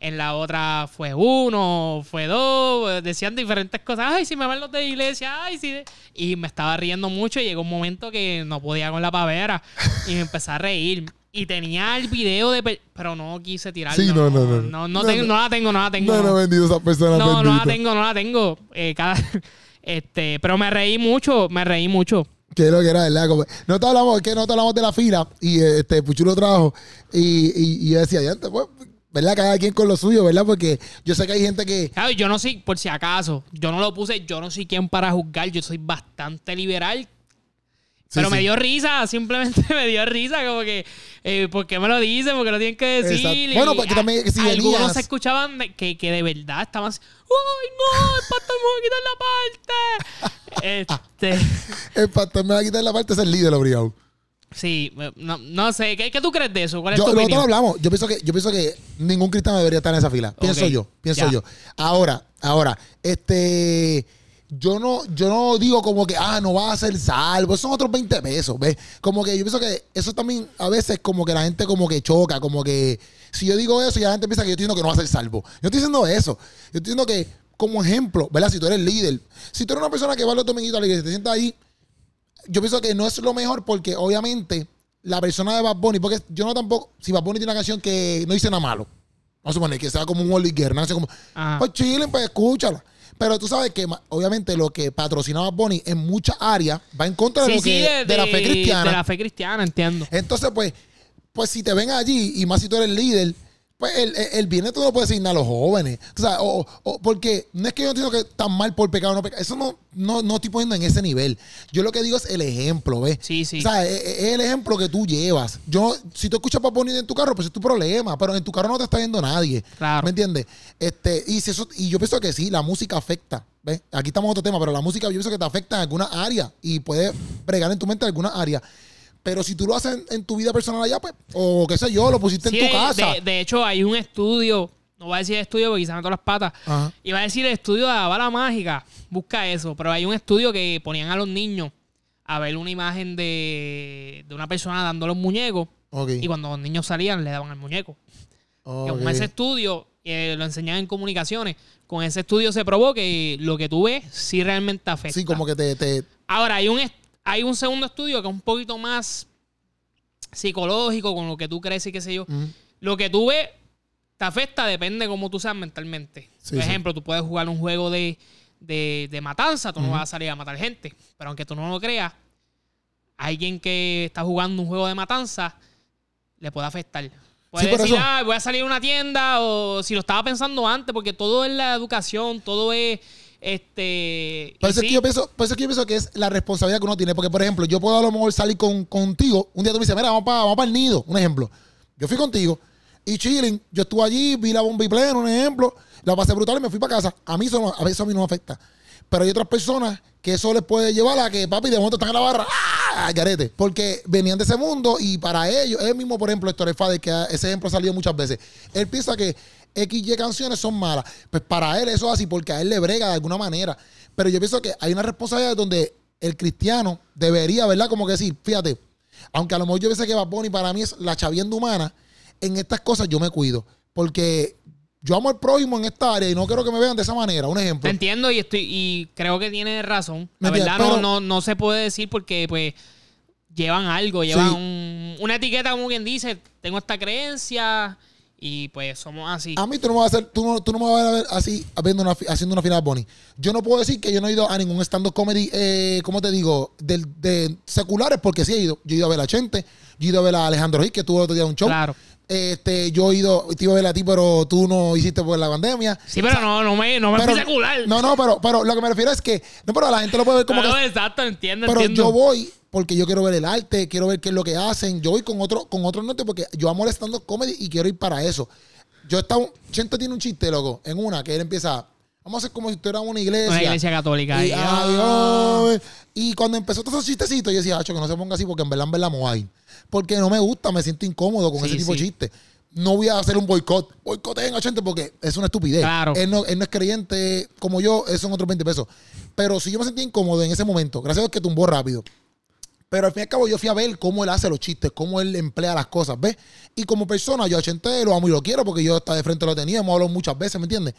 En la otra fue uno, fue dos, decían diferentes cosas. Ay, si me van los de iglesia, ay, sí. de-". Y me estaba riendo mucho y llegó un momento que no podía con la pavera y me empecé a reír. Y tenía el video de... pe- Pero no quise tirarlo. Sí, no, no, no. No, no, No, tengo- no. la tengo, no la tengo. No, no, bendito esa persona. no, no la tengo, no la tengo. Eh, cada, este, pero me reí mucho, me reí mucho. Que es lo que era, ¿verdad? Como- no te hablamos, es que no te hablamos de la fila y eh, este Puchu lo trajo y, y, y yo decía, ya, pues, ¿verdad? Cada quien con lo suyo, ¿verdad? Porque yo sé que hay gente que... Claro, yo no soy, por si acaso, yo no lo puse, yo no soy quien para juzgar, yo soy bastante liberal. pero sí. me dio risa, simplemente me dio risa, como que, eh, ¿por qué me lo dicen? ¿Por qué lo tienen que decir? Bueno, porque a- también si algunos se escuchaban que, que de verdad estaban así, ¡ay, no! ¡El pastor me va a quitar la parte! este, El pastor me va a quitar la parte de ser líder, obligado. Sí, no, no sé, ¿qué, qué tú crees de eso? ¿Cuál es Yo, tu nosotros hablamos. Yo pienso que, yo pienso que ningún cristiano debería estar en esa fila. Pienso yo, pienso ya. yo. Ahora, ahora, este. Yo no, yo no digo como que, ah, no va a ser salvo. Son otros 20 pesos, ¿ves? Como que yo pienso que eso también a veces como que la gente como que choca, como que si yo digo eso y la gente piensa que yo estoy diciendo que no va a ser salvo. Yo estoy diciendo eso. Yo estoy diciendo que como ejemplo, ¿verdad? Si tú eres líder, si tú eres una persona que va los dominguitos a la iglesia, te sientas ahí, yo pienso que no es lo mejor porque obviamente la persona de Bad Bunny, porque yo no tampoco, si Bad Bunny tiene una canción que no dice nada malo, vamos a suponer que sea como un Oli Guerra, no sé como, Ajá. pues chillen, pues escúchala. Pero tú sabes que obviamente lo que patrocina Bad Bunny en muchas áreas va en contra de, Sí, lo sí, que, de, la fe cristiana. De la fe cristiana, entiendo. Entonces, pues, pues si te ven allí, y más si tú eres líder, pues el, el, bienestar tú no puedes asignar a los jóvenes. O sea, o, o- porque no es que yo entiendo que tan mal por pecado o no pecado. Eso no, no, no estoy poniendo en ese nivel. Yo lo que digo es el ejemplo, ¿ves? Sí, sí. O sea, es, es el ejemplo que tú llevas. Yo, si tú escuchas para poner en tu carro, pues es tu problema. Pero en tu carro no te está viendo nadie. Claro. ¿Me entiendes? Este, y, si eso, y yo pienso que sí, la música afecta. ¿Ves? Aquí estamos en otro tema, pero la música yo pienso que te afecta en alguna área y puede bregar en tu mente en alguna área. Pero si tú lo haces en, en tu vida personal allá, pues, o qué sé yo, lo pusiste Sí, en tu casa. De, de hecho, hay un estudio, no voy a decir estudio porque quizás me todas las patas. Ajá. Iba a decir el estudio de la bala mágica. Busca eso. Pero hay un estudio que ponían a los niños a ver una imagen de, de una persona dando los muñecos. Ok. Y cuando los niños salían, le daban al muñeco. Con ese estudio, eh, lo enseñaban en comunicaciones. Con ese estudio se probó que lo que tú ves sí realmente afecta. Sí, como que te, te- Ahora, hay un, est- hay un segundo estudio que es un poquito más psicológico, con lo que tú crees y qué sé yo. Lo que tú ves te afecta, depende de cómo tú seas mentalmente. Sí, Por sí. ejemplo, tú puedes jugar un juego de, de- de matanza, tú no vas a salir a matar gente. Pero aunque tú no lo creas, alguien que está jugando un juego de matanza le puede afectar. Puede Sí, decir, ah, voy a salir a una tienda, o si lo estaba pensando antes, porque todo es la educación, todo es Este. Por eso, es que yo pienso, por eso es que yo pienso que es la responsabilidad que uno tiene. Porque, por ejemplo, yo puedo a lo mejor salir con, contigo. Un día tú me dices, mira, vamos para vamos el nido. Un ejemplo. Yo fui contigo y chilling. Yo estuve allí, vi la bomba y pleno, un ejemplo. La pasé brutal y me fui para casa. A mí eso, no- a veces a mí no me afecta. Pero hay otras personas que eso les puede llevar a que, papi, de momento están en la barra. ¡Ah! Garete. Porque venían de ese mundo y para ellos, él mismo, por ejemplo, Héctor Fader, que ese ejemplo ha salido muchas veces. Él piensa que XY canciones son malas. Pues para él eso es así, porque a él le brega de alguna manera. Pero yo pienso que hay una responsabilidad donde el cristiano debería, ¿verdad? Como que decir, fíjate, aunque a lo mejor yo pienso que Bad Bunny para mí es la chavienda humana, en estas cosas yo me cuido. Porque yo amo al prójimo en esta área y no quiero que me vean de esa manera. Un Te ejemplo. entiendo y estoy y creo que tiene razón. La ¿Me verdad no, no, no se puede decir porque pues llevan algo, llevan un- una etiqueta como quien dice, tengo esta creencia y pues somos así. A mí tú no me vas a hacer, tú no, tú no me vas a ver así haciendo una, haciendo una final Bonnie. Yo no puedo decir que yo no he ido a ningún stand-up comedy, eh, ¿cómo te digo? Del, de seculares, porque sí he ido. Yo he ido a ver a Chente, yo he ido a ver a Alejandro Gil, que tuvo otro día un show. Claro. Este, yo he ido, te iba a ver a ti, pero tú no hiciste por la pandemia. Sí, pero no, no me, no me Pero- fui secular. No, no, pero, pero lo que me refiero es que, no, pero la gente lo puede ver como No, que. exacto, entiendo, Pero entiendo. yo voy porque yo quiero ver el arte, quiero ver qué es lo que hacen. Yo voy con otro, con otro norte porque yo amo el stand-up comedy y quiero ir para eso. Yo estaba, Chente tiene un chiste, loco, en una que él empieza, vamos a hacer como si estuviera una iglesia. Una iglesia católica. Y, y- cuando empezó todos esos chistecitos, yo decía, Acho, que no se ponga así porque en verdad, en verdad ir". Porque no me gusta, me siento incómodo con Sí, ese tipo de chistes. No voy a hacer un boicot. Boicoteen a gente porque es una estupidez. Claro. Él no, él no es creyente como yo, son otros 20 pesos. Pero si yo me sentía incómodo en ese momento, gracias a Dios que tumbó rápido. Pero al fin y al cabo yo fui a ver cómo él hace los chistes, cómo él emplea las cosas, ¿ves? Y como persona, yo a Chente lo amo y lo quiero porque yo hasta de frente lo tenía, hemos hablado muchas veces, ¿me entiendes?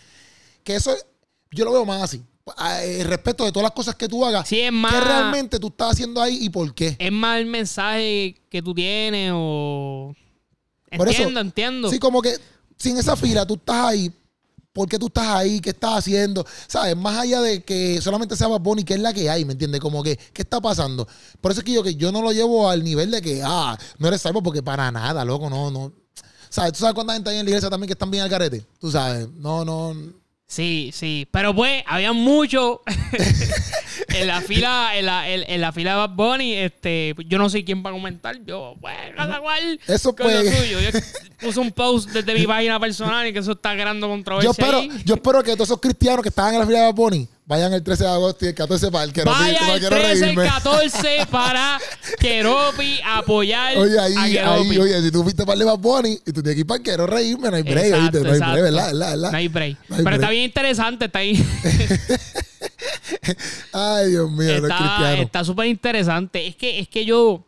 Que eso, yo lo veo más así. Ah, eh, Respecto de todas las cosas que tú hagas, Sí, es más- ¿qué realmente tú estás haciendo ahí y por qué? Es más el mensaje que tú tienes o... Por eso- Entiendo, entiendo. Sí, como que si en esa fila tú estás ahí, ¿por qué tú estás ahí? ¿Qué estás haciendo? ¿Sabes? Más allá de que solamente sea Bad Bunny, ¿qué es la que hay? ¿Me entiendes? Como que, ¿qué está pasando? Por eso es que yo, que yo no lo llevo al nivel de que, ah, no eres salvo porque para nada, loco, no, no. ¿Sabes? ¿Tú sabes cuánta gente hay en la iglesia también que están bien al carete? Tú sabes, no, no. Sí, sí. Pero pues, había mucho en la fila, en la, en, en la fila de Bad Bunny, este, yo no sé quién va a comentar. Yo, pues, cada cual Eso con lo pues- suyo. Yo puse un post desde mi página personal y que eso está creando Yo controversia espero, ahí. yo espero que todos esos cristianos que estaban en la fila de Bad Bunny vayan el 13 de agosto y el 14 para el que no Vaya el quiero 13, el reírme. 14 para Keropi apoyar Oye, ahí, a ahí, oye, si tú fuiste para el Bad Bunny y tú tienes que ir para el quiero reírme, no hay break, Exacto. No hay break, ¿verdad? ¿verdad? ¿verdad? No hay break. No hay Pero está break. bien interesante, está ahí. Ay, Dios mío, los está cristianos. está súper interesante. Es que, es que yo,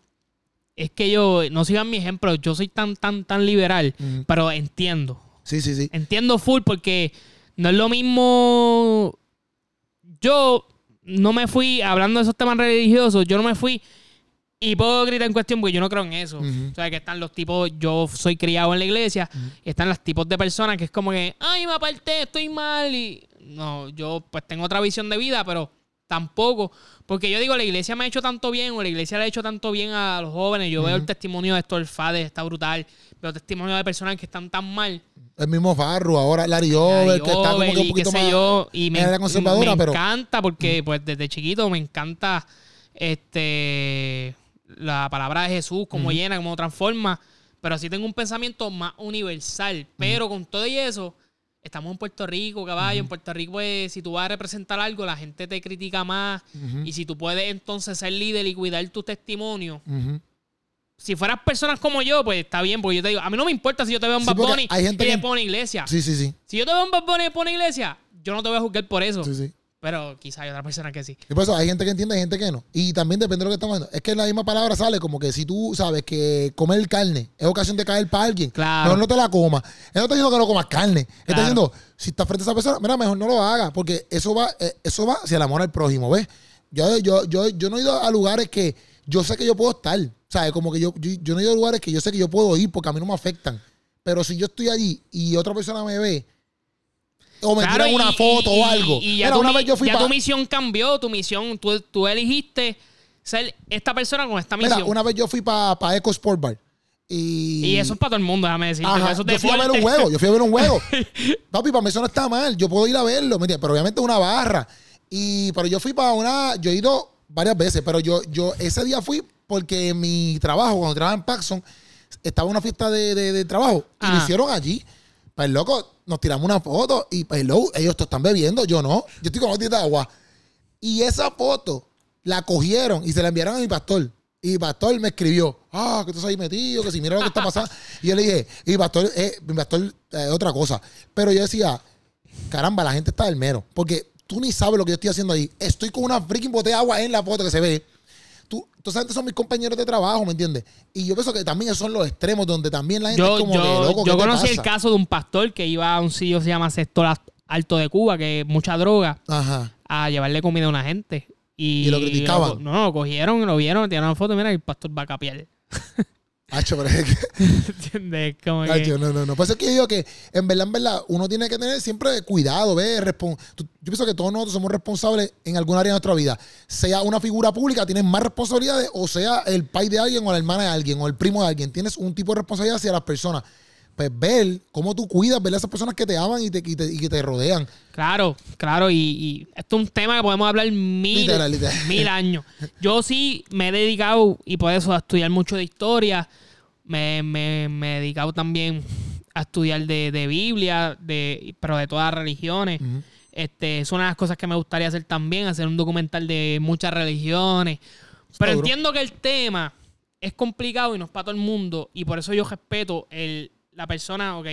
es que yo, no sigan mi ejemplo, yo soy tan, tan, tan liberal, Mm. pero entiendo. Sí, sí, sí. Entiendo full porque no es lo mismo. Yo no me fui, hablando de esos temas religiosos, yo no me fui hipócrita en cuestión porque yo no creo en eso. O sea, que están los tipos, yo soy criado en la iglesia, y están los tipos de personas que es como que, ay, me aparté, estoy mal. Y no, yo pues tengo otra visión de vida, pero tampoco. Porque yo digo, la iglesia me ha hecho tanto bien, o la iglesia le ha hecho tanto bien a los jóvenes. Yo veo el testimonio de Héctor Fades, está brutal. Veo testimonio de personas que están tan mal. El mismo Farru, ahora Larry Over, que está como que un poquito más yo, y me, en la conservadora, me pero encanta porque pues desde chiquito me encanta este la palabra de Jesús, cómo llena, cómo transforma, pero así tengo un pensamiento más universal, pero con todo y eso estamos en Puerto Rico, caballo, en Puerto Rico pues si tú vas a representar algo, la gente te critica más y si tú puedes entonces ser líder y cuidar tu testimonio, ujú. Si fueras personas como yo, pues está bien, porque yo te digo, a mí no me importa si yo te veo en Sí, Bad Bunny hay gente y le que- pone iglesia. Sí, sí, sí. Si yo te veo en Bad Bunny y le pone iglesia, yo no te voy a juzgar por eso. sí, sí. Pero quizá hay otra persona que sí. Y por eso hay gente que entiende y gente que no. Y también depende de lo que estamos viendo. Es que en la misma palabra sale como que si tú sabes que comer carne es ocasión de caer para alguien, Claro. mejor no te la comas. Él no está diciendo que no comas carne. Él está Claro. diciendo, si estás frente a esa persona, mira, mejor no lo hagas. Porque eso va, eh, eso va hacia el amor al prójimo, ¿ves? Yo, yo, yo, yo no he ido a lugares que yo sé que yo puedo estar. ¿Sabes? Como que yo, yo, yo no he ido a lugares que yo sé que yo puedo ir porque a mí no me afectan. Pero si yo estoy allí y otra persona me ve, o me Claro, tiran una y- foto y- o algo. Y, ya, Mira, tu, una vez yo fui ya pa- tu misión cambió, tu misión, tú, tú eligiste ser esta persona con esta Mira, misión. una vez yo fui para Eco Sport Bar Y, Y eso es para todo el mundo, déjame decirte. Ajá, Eso es yo fui a ver un juego, yo fui a ver un juego. Papi, para mí eso no está mal. Yo puedo ir a verlo. Pero obviamente es una barra. Y, pero yo fui para una, yo he ido varias veces, pero yo, yo ese día fui porque en mi trabajo, cuando trabajaba en Paxson, estaba una fiesta de, de- de trabajo y lo hicieron allí. Pues loco, nos tiramos una foto y pues hello, ellos te están bebiendo, yo no. Yo estoy con botellita de agua. Y esa foto la cogieron y se la enviaron a mi pastor. Y pastor me escribió, ah, que tú estás ahí metido, que si mira lo que está pasando. y yo le dije, y pastor, eh, pastor, eh, otra cosa. Pero yo decía, caramba, la gente está del mero. Porque tú ni sabes lo que yo estoy haciendo ahí. Estoy con una freaking botella de agua en la foto que se ve. Tú, tú sabes, son mis compañeros de trabajo, ¿me entiendes? Y yo pienso que también esos son los extremos donde también la gente Yo, es como yo, de loco. yo ¿qué te conocí el pasa?" caso de un pastor que iba a un sitio que se llama Sector Alto de Cuba, que mucha droga, Ajá. a llevarle comida a una gente. Y, Y lo criticaban. no, lo cogieron, lo vieron, tiraron una foto, mira, el pastor va a capiar. Hacho, pero es que- ¿Entiendes? Como que- Hacho, no, no, no. Por eso es que yo digo que, en verdad, en verdad, uno tiene que tener siempre cuidado, ¿ves? Respon- Yo pienso que todos nosotros somos responsables en algún área de nuestra vida. Sea una figura pública, tienes más responsabilidades, o sea el pai de alguien, o la hermana de alguien, o el primo de alguien. Tienes un tipo de responsabilidad hacia las personas. Pues ver cómo tú cuidas, ver a esas personas que te aman y, te, y, te- y que te rodean. Claro, claro, y, y esto es un tema que podemos hablar mil, Literal, literal. mil años. Yo sí me he dedicado, y por eso, a estudiar mucho de historia. Me, me- me he dedicado también a estudiar de, de Biblia, de, pero de todas las religiones. Ujú. Este, es una de las cosas que me gustaría hacer también, hacer un documental de muchas religiones. Pero entiendo que el tema es complicado y no es para todo el mundo. Y por eso yo respeto el, la persona, ok,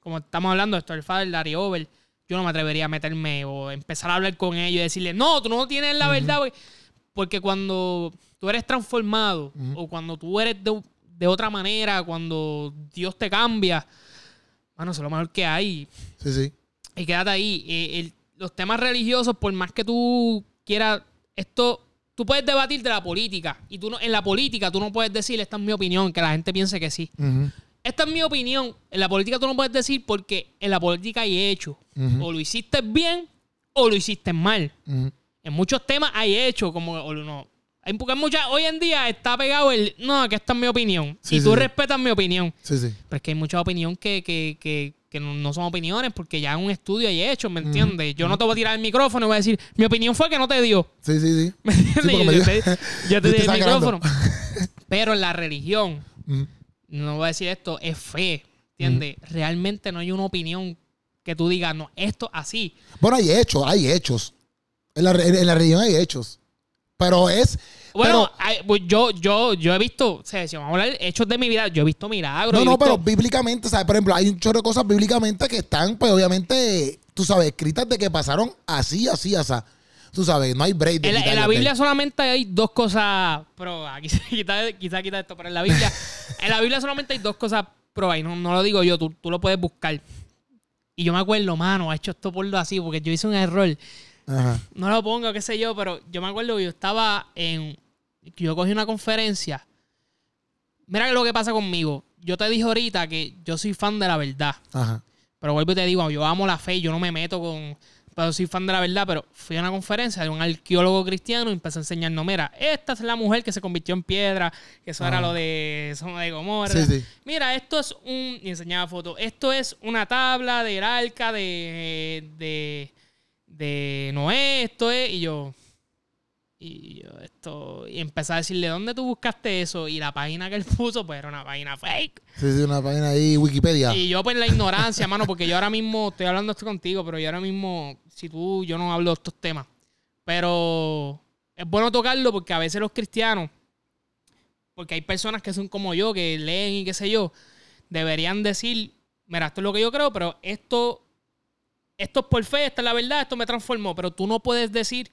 como estamos hablando de esto, el Father Larry Over, yo no me atrevería a meterme o empezar a hablar con ellos y decirle, no, tú no tienes la verdad, güey. Porque cuando tú eres transformado o cuando tú eres de, de otra manera, cuando Dios te cambia, bueno, eso es lo mejor que hay. Sí, sí. Y quédate ahí. Eh, el- los temas religiosos, por más que tú quieras, esto, tú puedes debatir de la política. Y tú no, en la política tú no puedes decir, esta es mi opinión, que la gente piense que sí. Ujú. Esta es mi opinión. En la política tú no puedes decir porque en la política hay hechos. O lo hiciste bien o lo hiciste mal. En muchos temas hay hechos, como o no. Hay porque muchas, hoy en día está pegado el no, que esta es mi opinión. Sí, y sí, tú sí. respetas mi opinión. Sí, sí. Pero es que hay mucha opinión que, que, que, que no, no son opiniones porque ya en un estudio hay hechos, ¿me entiendes? Yo no te voy a tirar el micrófono y voy a decir, mi opinión fue que no te dio. Sí, sí, sí. ¿Me entiendes? me yo, te, yo te di el micrófono. Pero en la religión. No voy a decir esto, es fe, ¿entiendes? Realmente no hay una opinión que tú digas, no, esto así. Bueno, hay hechos, hay hechos. En la, en la religión hay hechos. Pero es. Bueno, pero- pues yo, yo, yo he visto, o sea, si vamos a hablar de hechos de mi vida, yo he visto milagros. No, no, visto- pero bíblicamente, ¿sabes? Por ejemplo, hay un chorro de cosas bíblicamente que están, pues obviamente, tú sabes, escritas de que pasaron así, así, así. Tú sabes, no hay break. de En la, en Biblia solamente hay dos cosas. Pero aquí se quita, quizá quita esto, pero en la Biblia. en la Biblia solamente hay dos cosas pro y no, no lo digo yo, tú, tú lo puedes buscar. Y yo me acuerdo, mano, ha hecho esto por lo así, porque yo hice un error. Ajá. No lo pongo, qué sé yo, pero yo me acuerdo que yo estaba en. Yo cogí una conferencia. Mira lo que pasa conmigo. Yo te dije ahorita que yo soy fan de la verdad. Ajá. Pero vuelvo y te digo, yo amo la fe yo no me meto con. Soy fan de la verdad, pero fui a una conferencia de un arqueólogo cristiano y empezó a enseñarnos, mira, esta es la mujer que se convirtió en piedra, que eso era Ah. lo de Sodoma de Gomorra. Sí, sí. Mira, esto es un. Y enseñaba fotos. Esto es una tabla del arca de. de. de Noé. Esto es. Y yo. Y yo esto. Y empecé a decirle, ¿dónde tú buscaste eso? Y la página que él puso, pues era una página fake. Sí, sí, una página ahí, Wikipedia. Y yo, pues, la ignorancia, mano, porque yo ahora mismo estoy hablando esto contigo, pero yo ahora mismo, si tú, yo no hablo de estos temas. Pero es bueno tocarlo porque a veces los cristianos, porque hay personas que son como yo, que leen y qué sé yo, deberían decir, mira, esto es lo que yo creo, pero esto, esto es por fe, esta es la verdad, esto me transformó. Pero tú no puedes decir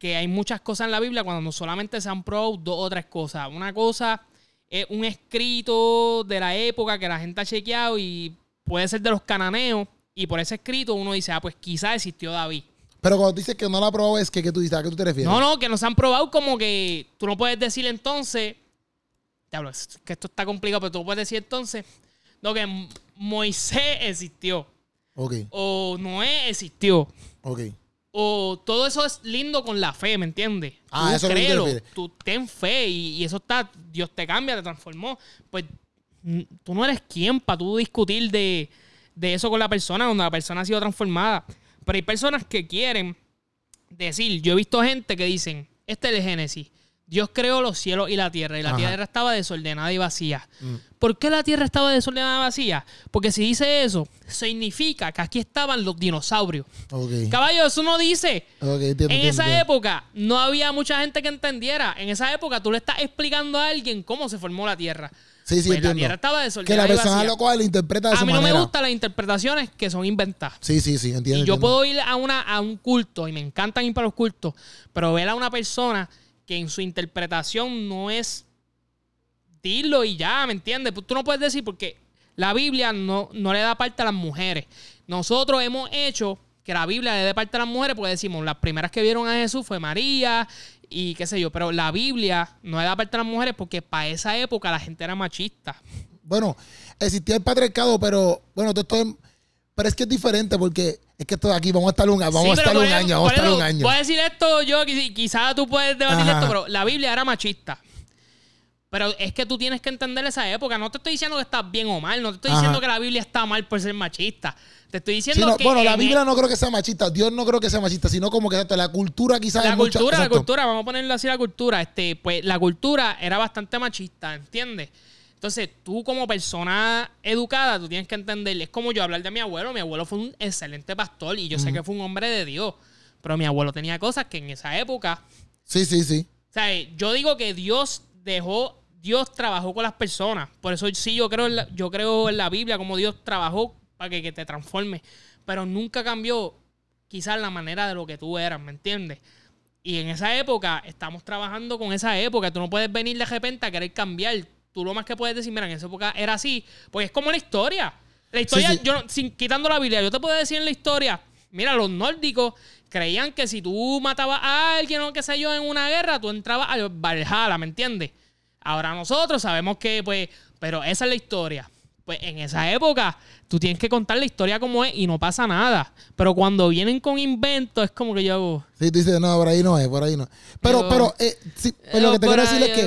que hay muchas cosas en la Biblia cuando no solamente se han probado dos o tres cosas. Una cosa es un escrito de la época que la gente ha chequeado y puede ser de los cananeos. Y por ese escrito uno dice, ah, pues quizás existió David. Pero cuando dices que no la probó, es que, ¿qué tú dices? ¿A qué tú te refieres? No, no, que nos han probado como que tú no puedes decir entonces, diablo, es que esto está complicado, pero tú puedes decir entonces, no, que Moisés existió Ok, o Noé existió. ok. O todo eso es lindo con la fe, ¿me entiendes? Ah, tú eso es lo que tú ten fe y, y eso está, Dios te cambia, te transformó. Pues tú no eres quien para tú discutir de, de eso con la persona cuando la persona ha sido transformada. Pero hay personas que quieren decir, yo he visto gente que dicen, este es el Génesis. Dios creó los cielos y la tierra, y la Ajá. tierra estaba desordenada y vacía. ¿Por qué la tierra estaba desordenada y vacía? Porque si dice eso, significa que aquí estaban los dinosaurios. Ok. Caballo, eso no dice. Ok, entiendo, En esa entiendo. época no había mucha gente que entendiera. En esa época tú le estás explicando a alguien cómo se formó la tierra. Sí, sí, Pues la entiendo. tierra estaba Que desordenada la y persona vacía. lo lo interpreta de A su mí no me gustan las interpretaciones que son inventadas. Sí, sí, sí, entiendo. Y yo entiendo. puedo ir a, una, a un culto y me encantan ir para los cultos, pero ver a una persona que en su interpretación no es dilo y ya, ¿me entiendes? Pues Tú no puedes decir porque la Biblia no, no le da parte a las mujeres. Nosotros hemos hecho que la Biblia le dé parte a las mujeres porque decimos, las primeras que vieron a Jesús fue María y qué sé yo, pero la Biblia no le da parte a las mujeres porque para esa época la gente era machista. Bueno, existía el patriarcado, pero bueno, todo esto es- pero es que es diferente porque es que esto de aquí vamos a estar un, vamos Sí, a estar un ejemplo, año, vamos a estar un año. Voy a decir esto yo, quiz- quizás tú puedes debatir Ajá. esto, pero la Biblia era machista. Pero es que tú tienes que entender esa época. No te estoy diciendo que estás bien o mal. No te estoy Ajá. diciendo que la Biblia está mal por ser machista. Te estoy Sí, diciendo no, que. bueno, la Biblia el- no creo que sea machista, Dios no creo que sea machista, sino como que exacto, la cultura quizás La es cultura, la cultura, vamos a ponerlo así la cultura. Este, pues la cultura era bastante machista, ¿entiendes? Entonces, tú como persona educada, tú tienes que entender, es como yo hablar de mi abuelo. Mi abuelo fue un excelente pastor y yo sé que fue un hombre de Dios. Pero mi abuelo tenía cosas que en esa época Sí, sí, sí. O sea, yo digo que Dios dejó, Dios trabajó con las personas. Por eso sí yo creo en la, yo creo en la Biblia como Dios trabajó para que, que te transforme. Pero nunca cambió quizás la manera de lo que tú eras, ¿me entiendes? Y en esa época estamos trabajando con esa época. Tú no puedes venir de repente a querer cambiar. Tú lo más que puedes decir, mira, en esa época era así. Porque es como la historia. La historia, sí. yo no- sin, quitando la Biblia, yo te puedo decir en la historia, mira, los nórdicos creían que si tú matabas a alguien o qué sé yo en una guerra, tú entrabas al Valhalla, ¿me entiendes? Ahora nosotros sabemos que, pues, pero esa es la historia. Pues en esa época tú tienes que contar la historia como es y no pasa nada. Pero cuando vienen con inventos es como que yo hago... Sí, tú dices, no, por ahí no es, por ahí no. Pero, Yo- pero, eh, sí, pues lo que te quiero decir es que,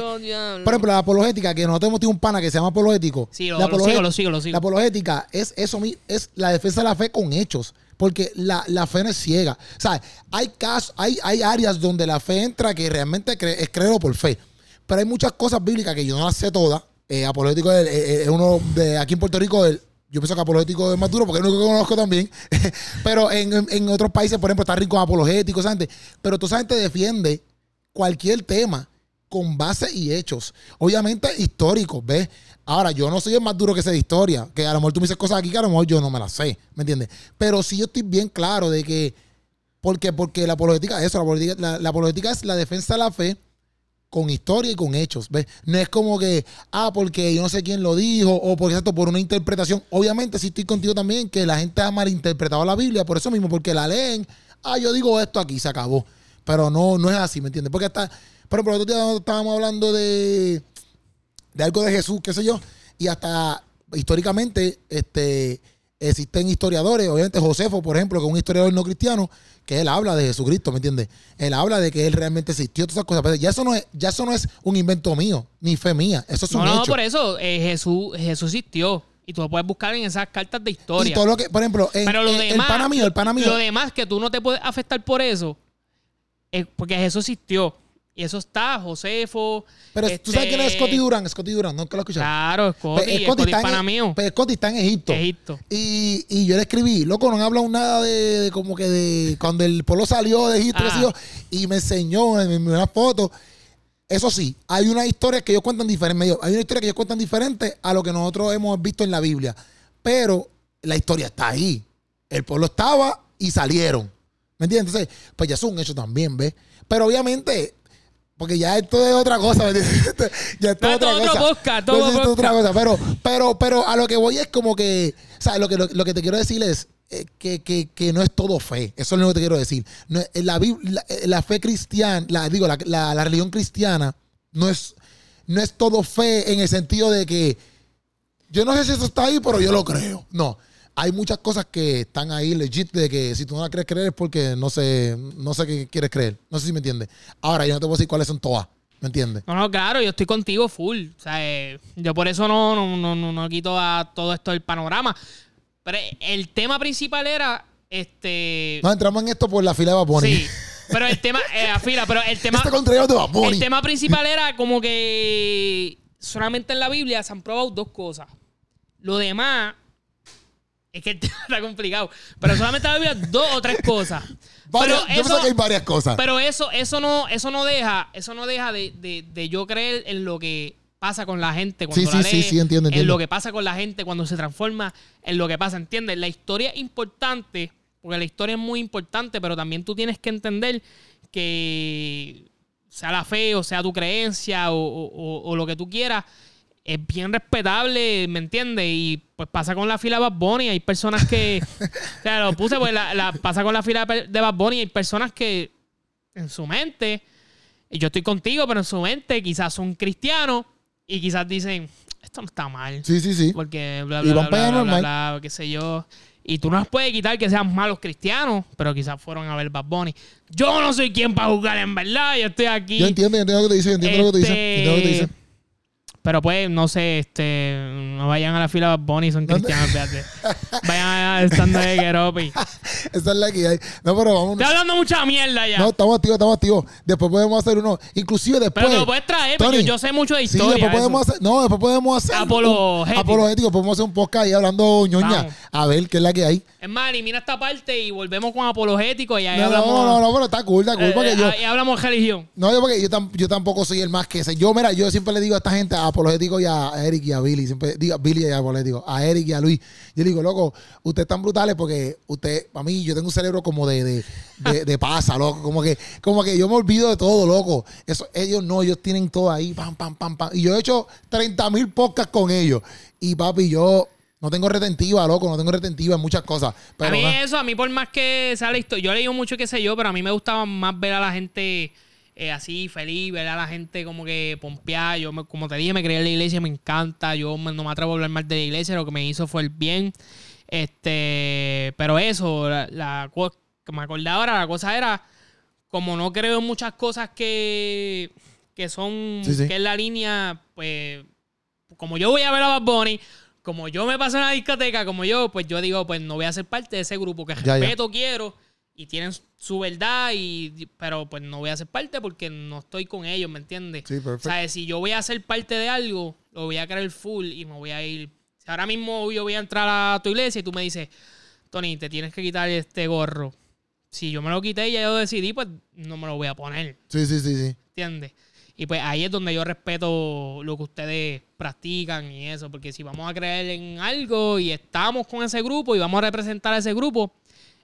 por ejemplo, la apologética, que nosotros hemos tenido un pana que se llama apologético. Sí, lo- la lo sigo, lo sigo, lo sigo. La apologética es eso, es la defensa de la fe con hechos. Porque la, la fe no es ciega. O sea, hay casos, hay, hay áreas donde la fe entra que realmente cre- es creerlo por fe. Pero hay muchas cosas bíblicas que yo no las sé todas. Eh, es, uno de aquí en Puerto Rico, yo pienso que apologético es más duro porque es único que conozco también. Pero en, en- otros países, por ejemplo, está rico apologético, esa gente. Pero toda esa gente defiende cualquier tema con base y hechos. Obviamente históricos, ¿ves? Ahora, yo no soy el más duro que sé de historia, que a lo mejor tú me dices cosas aquí que a lo mejor yo no me las sé, ¿me entiendes? Pero sí yo estoy bien claro de que, porque, porque la apologética es eso, la apologética, la, la es la defensa de la fe con historia y con hechos, ¿ves? No es como que, ah, porque yo no sé quién lo dijo, o por exacto, por una interpretación. Obviamente sí estoy contigo también que la gente ha malinterpretado la Biblia, por eso mismo, porque la leen, ah, yo digo esto aquí, se acabó. Pero no, no es así, ¿me entiendes? Porque hasta, por otro día estábamos hablando de, de algo de Jesús, qué sé yo, y hasta históricamente este, existen historiadores, obviamente Josefo, por ejemplo, que es un historiador no cristiano, que él habla de Jesucristo, ¿me entiendes? Él habla de que él realmente existió, todas esas cosas, pero ya eso no es, ya eso no es un invento mío, ni fe mía, eso es No, un no, hecho. por eso eh, Jesús, Jesús existió. Y tú lo puedes buscar en esas cartas de historia. y todo lo que, por ejemplo, en, Pero lo en- demás, el pana mío, el pana mío, Lo demás que tú no te puedes afectar por eso, es porque Jesús existió. Y eso está, Josefo. pero tú sabes quién es este, Scotty Durán, Scotty Durán, nunca lo escuchaste. Claro, Scotty, Pues, Scotty, está en- mío. pues, Scotty está en Egipto. Egipto. Y, y yo le escribí, loco, no han hablado nada de, de como que de cuando el pueblo salió de Egipto, Ah. y me enseñó, me envió una foto. Eso sí, hay una historia que ellos cuentan diferente. Hay una historia que ellos cuentan diferente a lo que nosotros hemos visto en la Biblia. Pero la historia está ahí. El pueblo estaba y salieron. ¿Me entiendes? Entonces, pues ya es un hecho también, ¿ves? Pero obviamente, porque ya esto es otra cosa, ¿me entiendes? ya esto No, es otra cosa. podcast, todo Entonces, esto es otra podcast. cosa. Pero, pero, pero a lo que voy es como que, o sea, lo que, lo, lo que te quiero decir es eh, que, que- que no es todo fe. Eso es lo que te quiero decir. No la, la, eh, la fe cristiana, la, digo, la, la- la religión cristiana no es, no es todo fe en el sentido de que yo no sé si eso está ahí, pero yo lo creo. No. Hay muchas cosas que están ahí legit de que si tú no la quieres creer es porque no sé, no sé qué quieres creer. No sé si me entiendes. Ahora, yo no te puedo decir cuáles son todas. ¿Me entiendes? No, no, claro, yo estoy contigo full. O sea, eh, yo por eso no, no, no, no, no quito a todo esto del panorama. Pero el tema principal era este. Nos entramos en esto por la fila de Bad Bunny. Sí. Pero el tema, eh, afila, pero el tema. Este de. El tema principal era como que solamente en la Biblia se han probado dos cosas. Lo demás es que el tema está complicado. Pero solamente en la Biblia dos o tres cosas. Varias- pero yo eso, que hay varias cosas. pero eso, eso no, eso no deja, eso no deja de, de- de yo creer en lo que pasa con la gente cuando Sí, la sí, sí, lee, sí, entiendo, en lo que pasa con la gente cuando se transforma, en lo que pasa, ¿entiendes? La historia es importante, porque la historia es muy importante, pero también tú tienes que entender que sea la fe o sea tu creencia o, o- o- o lo que tú quieras, es bien respetable, ¿me entiendes? Y pues pasa con la fila de Bad Bunny, hay personas que, o sea, lo puse, pues la, la- pasa con la fila de Bad Bunny, hay personas que en su mente, y yo estoy contigo, pero en su mente quizás son cristianos y quizás dicen, esto no está mal. Sí, sí, sí. Porque bla, Y bla, van bla, bla, bla, bla, qué sé yo. Y tú no les puedes quitar que sean malos cristianos, pero quizás fueron a ver Bad Bunny. Yo no soy quien para juzgar en verdad, yo estoy aquí. Yo entiendo, yo entiendo lo que te dice, yo entiendo lo que te dice. yo entiendo lo que te dice. Pero pues, no sé, este, no vayan a la fila Bad Bunny, son cristianos, fíjate. Vayan a estando de Keropi. Esa es la que hay. No, pero vamos. Estoy hablando mucha mierda ya. No, estamos activos, estamos activos. Después podemos hacer uno. Inclusive después. pero te lo puedes traer, porque Tony, yo, yo sé mucho de Sí, historia. después podemos hacer. No, después podemos hacer. Apologético. un- apologético. Podemos hacer un podcast ahí hablando ñoña. Vamos. A ver qué es la que hay. Es más, mira esta parte y volvemos con apologético y ahí No, no, hablamos. no, no, no, pero está cool, está cool. eh, porque eh, yo, ahí hablamos de religión. No, yo porque yo, tam- yo tampoco soy el más que sé. Yo, mira, yo siempre le digo a esta gente, a Apologético y a Eric y a Billy, siempre digo a Billy y a Apologético, a Eric y a Luis. Yo le digo, loco, ustedes están brutales porque usted, a mí, yo tengo un cerebro como de, de, de, de pasa, loco. Como que, como que yo me olvido de todo, loco. Eso, ellos no, ellos tienen todo ahí, pam, pam, pam, pam. Y yo he hecho 30 mil podcasts con ellos. Y papi, yo no tengo retentiva, loco, no tengo retentiva en muchas cosas. Pero a mí eso, a mí por más que sea la historia, yo he leído mucho qué sé yo, pero a mí me gustaba más ver a la gente eh, así, feliz, ver a la gente como que pompear. Yo, me- como te dije, me creé en la iglesia, me encanta. Yo me- no me atrevo a hablar mal de la iglesia, lo que me hizo fue el bien. Este, pero eso, la, que me acordé ahora, la cosa era, como no creo en muchas cosas que, que son, Sí, sí. que es la línea, pues, como yo voy a ver a Bad Bunny, como yo me paso en la discoteca, como yo, pues yo digo, pues no voy a ser parte de ese grupo que Ya, ya. respeto, quiero y tienen su verdad, y, pero pues no voy a ser parte porque no estoy con ellos, ¿me entiendes? Sí, O perfecto. sea, si yo voy a ser parte de algo, lo voy a creer full y me voy a ir. Si ahora mismo yo voy a entrar a tu iglesia y tú me dices, Tony, te tienes que quitar este gorro. Si yo me lo quité y ya yo decidí, pues no me lo voy a poner. Sí, sí, sí, sí. ¿Entiendes? Y pues ahí es donde yo respeto lo que ustedes practican y eso, porque si vamos a creer en algo y estamos con ese grupo y vamos a representar a ese grupo,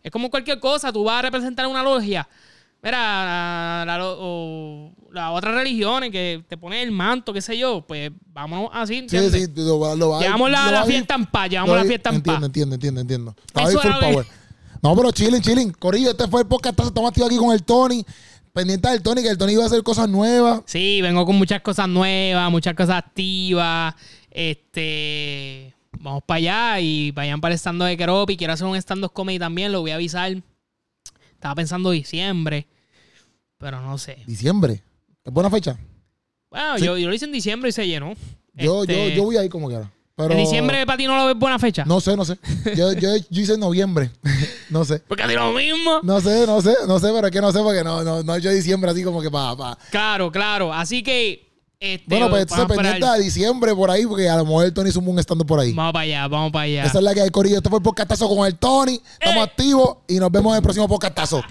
es como cualquier cosa, tú vas a representar una logia. Mira, la, la, lo- o las otras religiones que te ponen el manto, qué sé yo, pues vámonos así, Sí, ¿entiendes? sí, lo, va- lo va- Llevamos la, lo la fiesta en paz, llevamos la fiesta en entiendo, paz. Entiendo, entiendo, entiendo. Ahí full lo power. No, pero chilling, chilling. Corillo, este fue el podcast. Estamos activos aquí con el Tony. Pendiente del Tony, que el Tony iba a hacer cosas nuevas. Sí, vengo con muchas cosas nuevas, muchas cosas activas. Este. Vamos para allá y vayan para el stand de Keropi. Quiero hacer un stand-up comedy también, lo voy a avisar. Estaba pensando diciembre, pero no sé. Diciembre. Es buena fecha. Bueno, Sí. yo, yo lo hice en diciembre y se llenó. Yo, Este, yo, yo voy ahí como quiera. Pero, ¿En diciembre para ti no lo ves buena fecha? No sé, no sé. Yo, yo, yo hice en noviembre. no sé. Porque a ti lo mismo. No sé, no sé, no sé, pero es que no sé porque no, no, no he hecho diciembre así como que para. Pa. Claro, claro. Así que. Este, Bueno, pues esperar. pendiente a diciembre por ahí, porque a lo mejor el Tony sumó un estando por ahí. vamos para allá, vamos para allá. Esa es la que hay, Corillo. Este fue el podcastazo con el Tony. Estamos Eh. activos y nos vemos en el próximo podcastazo.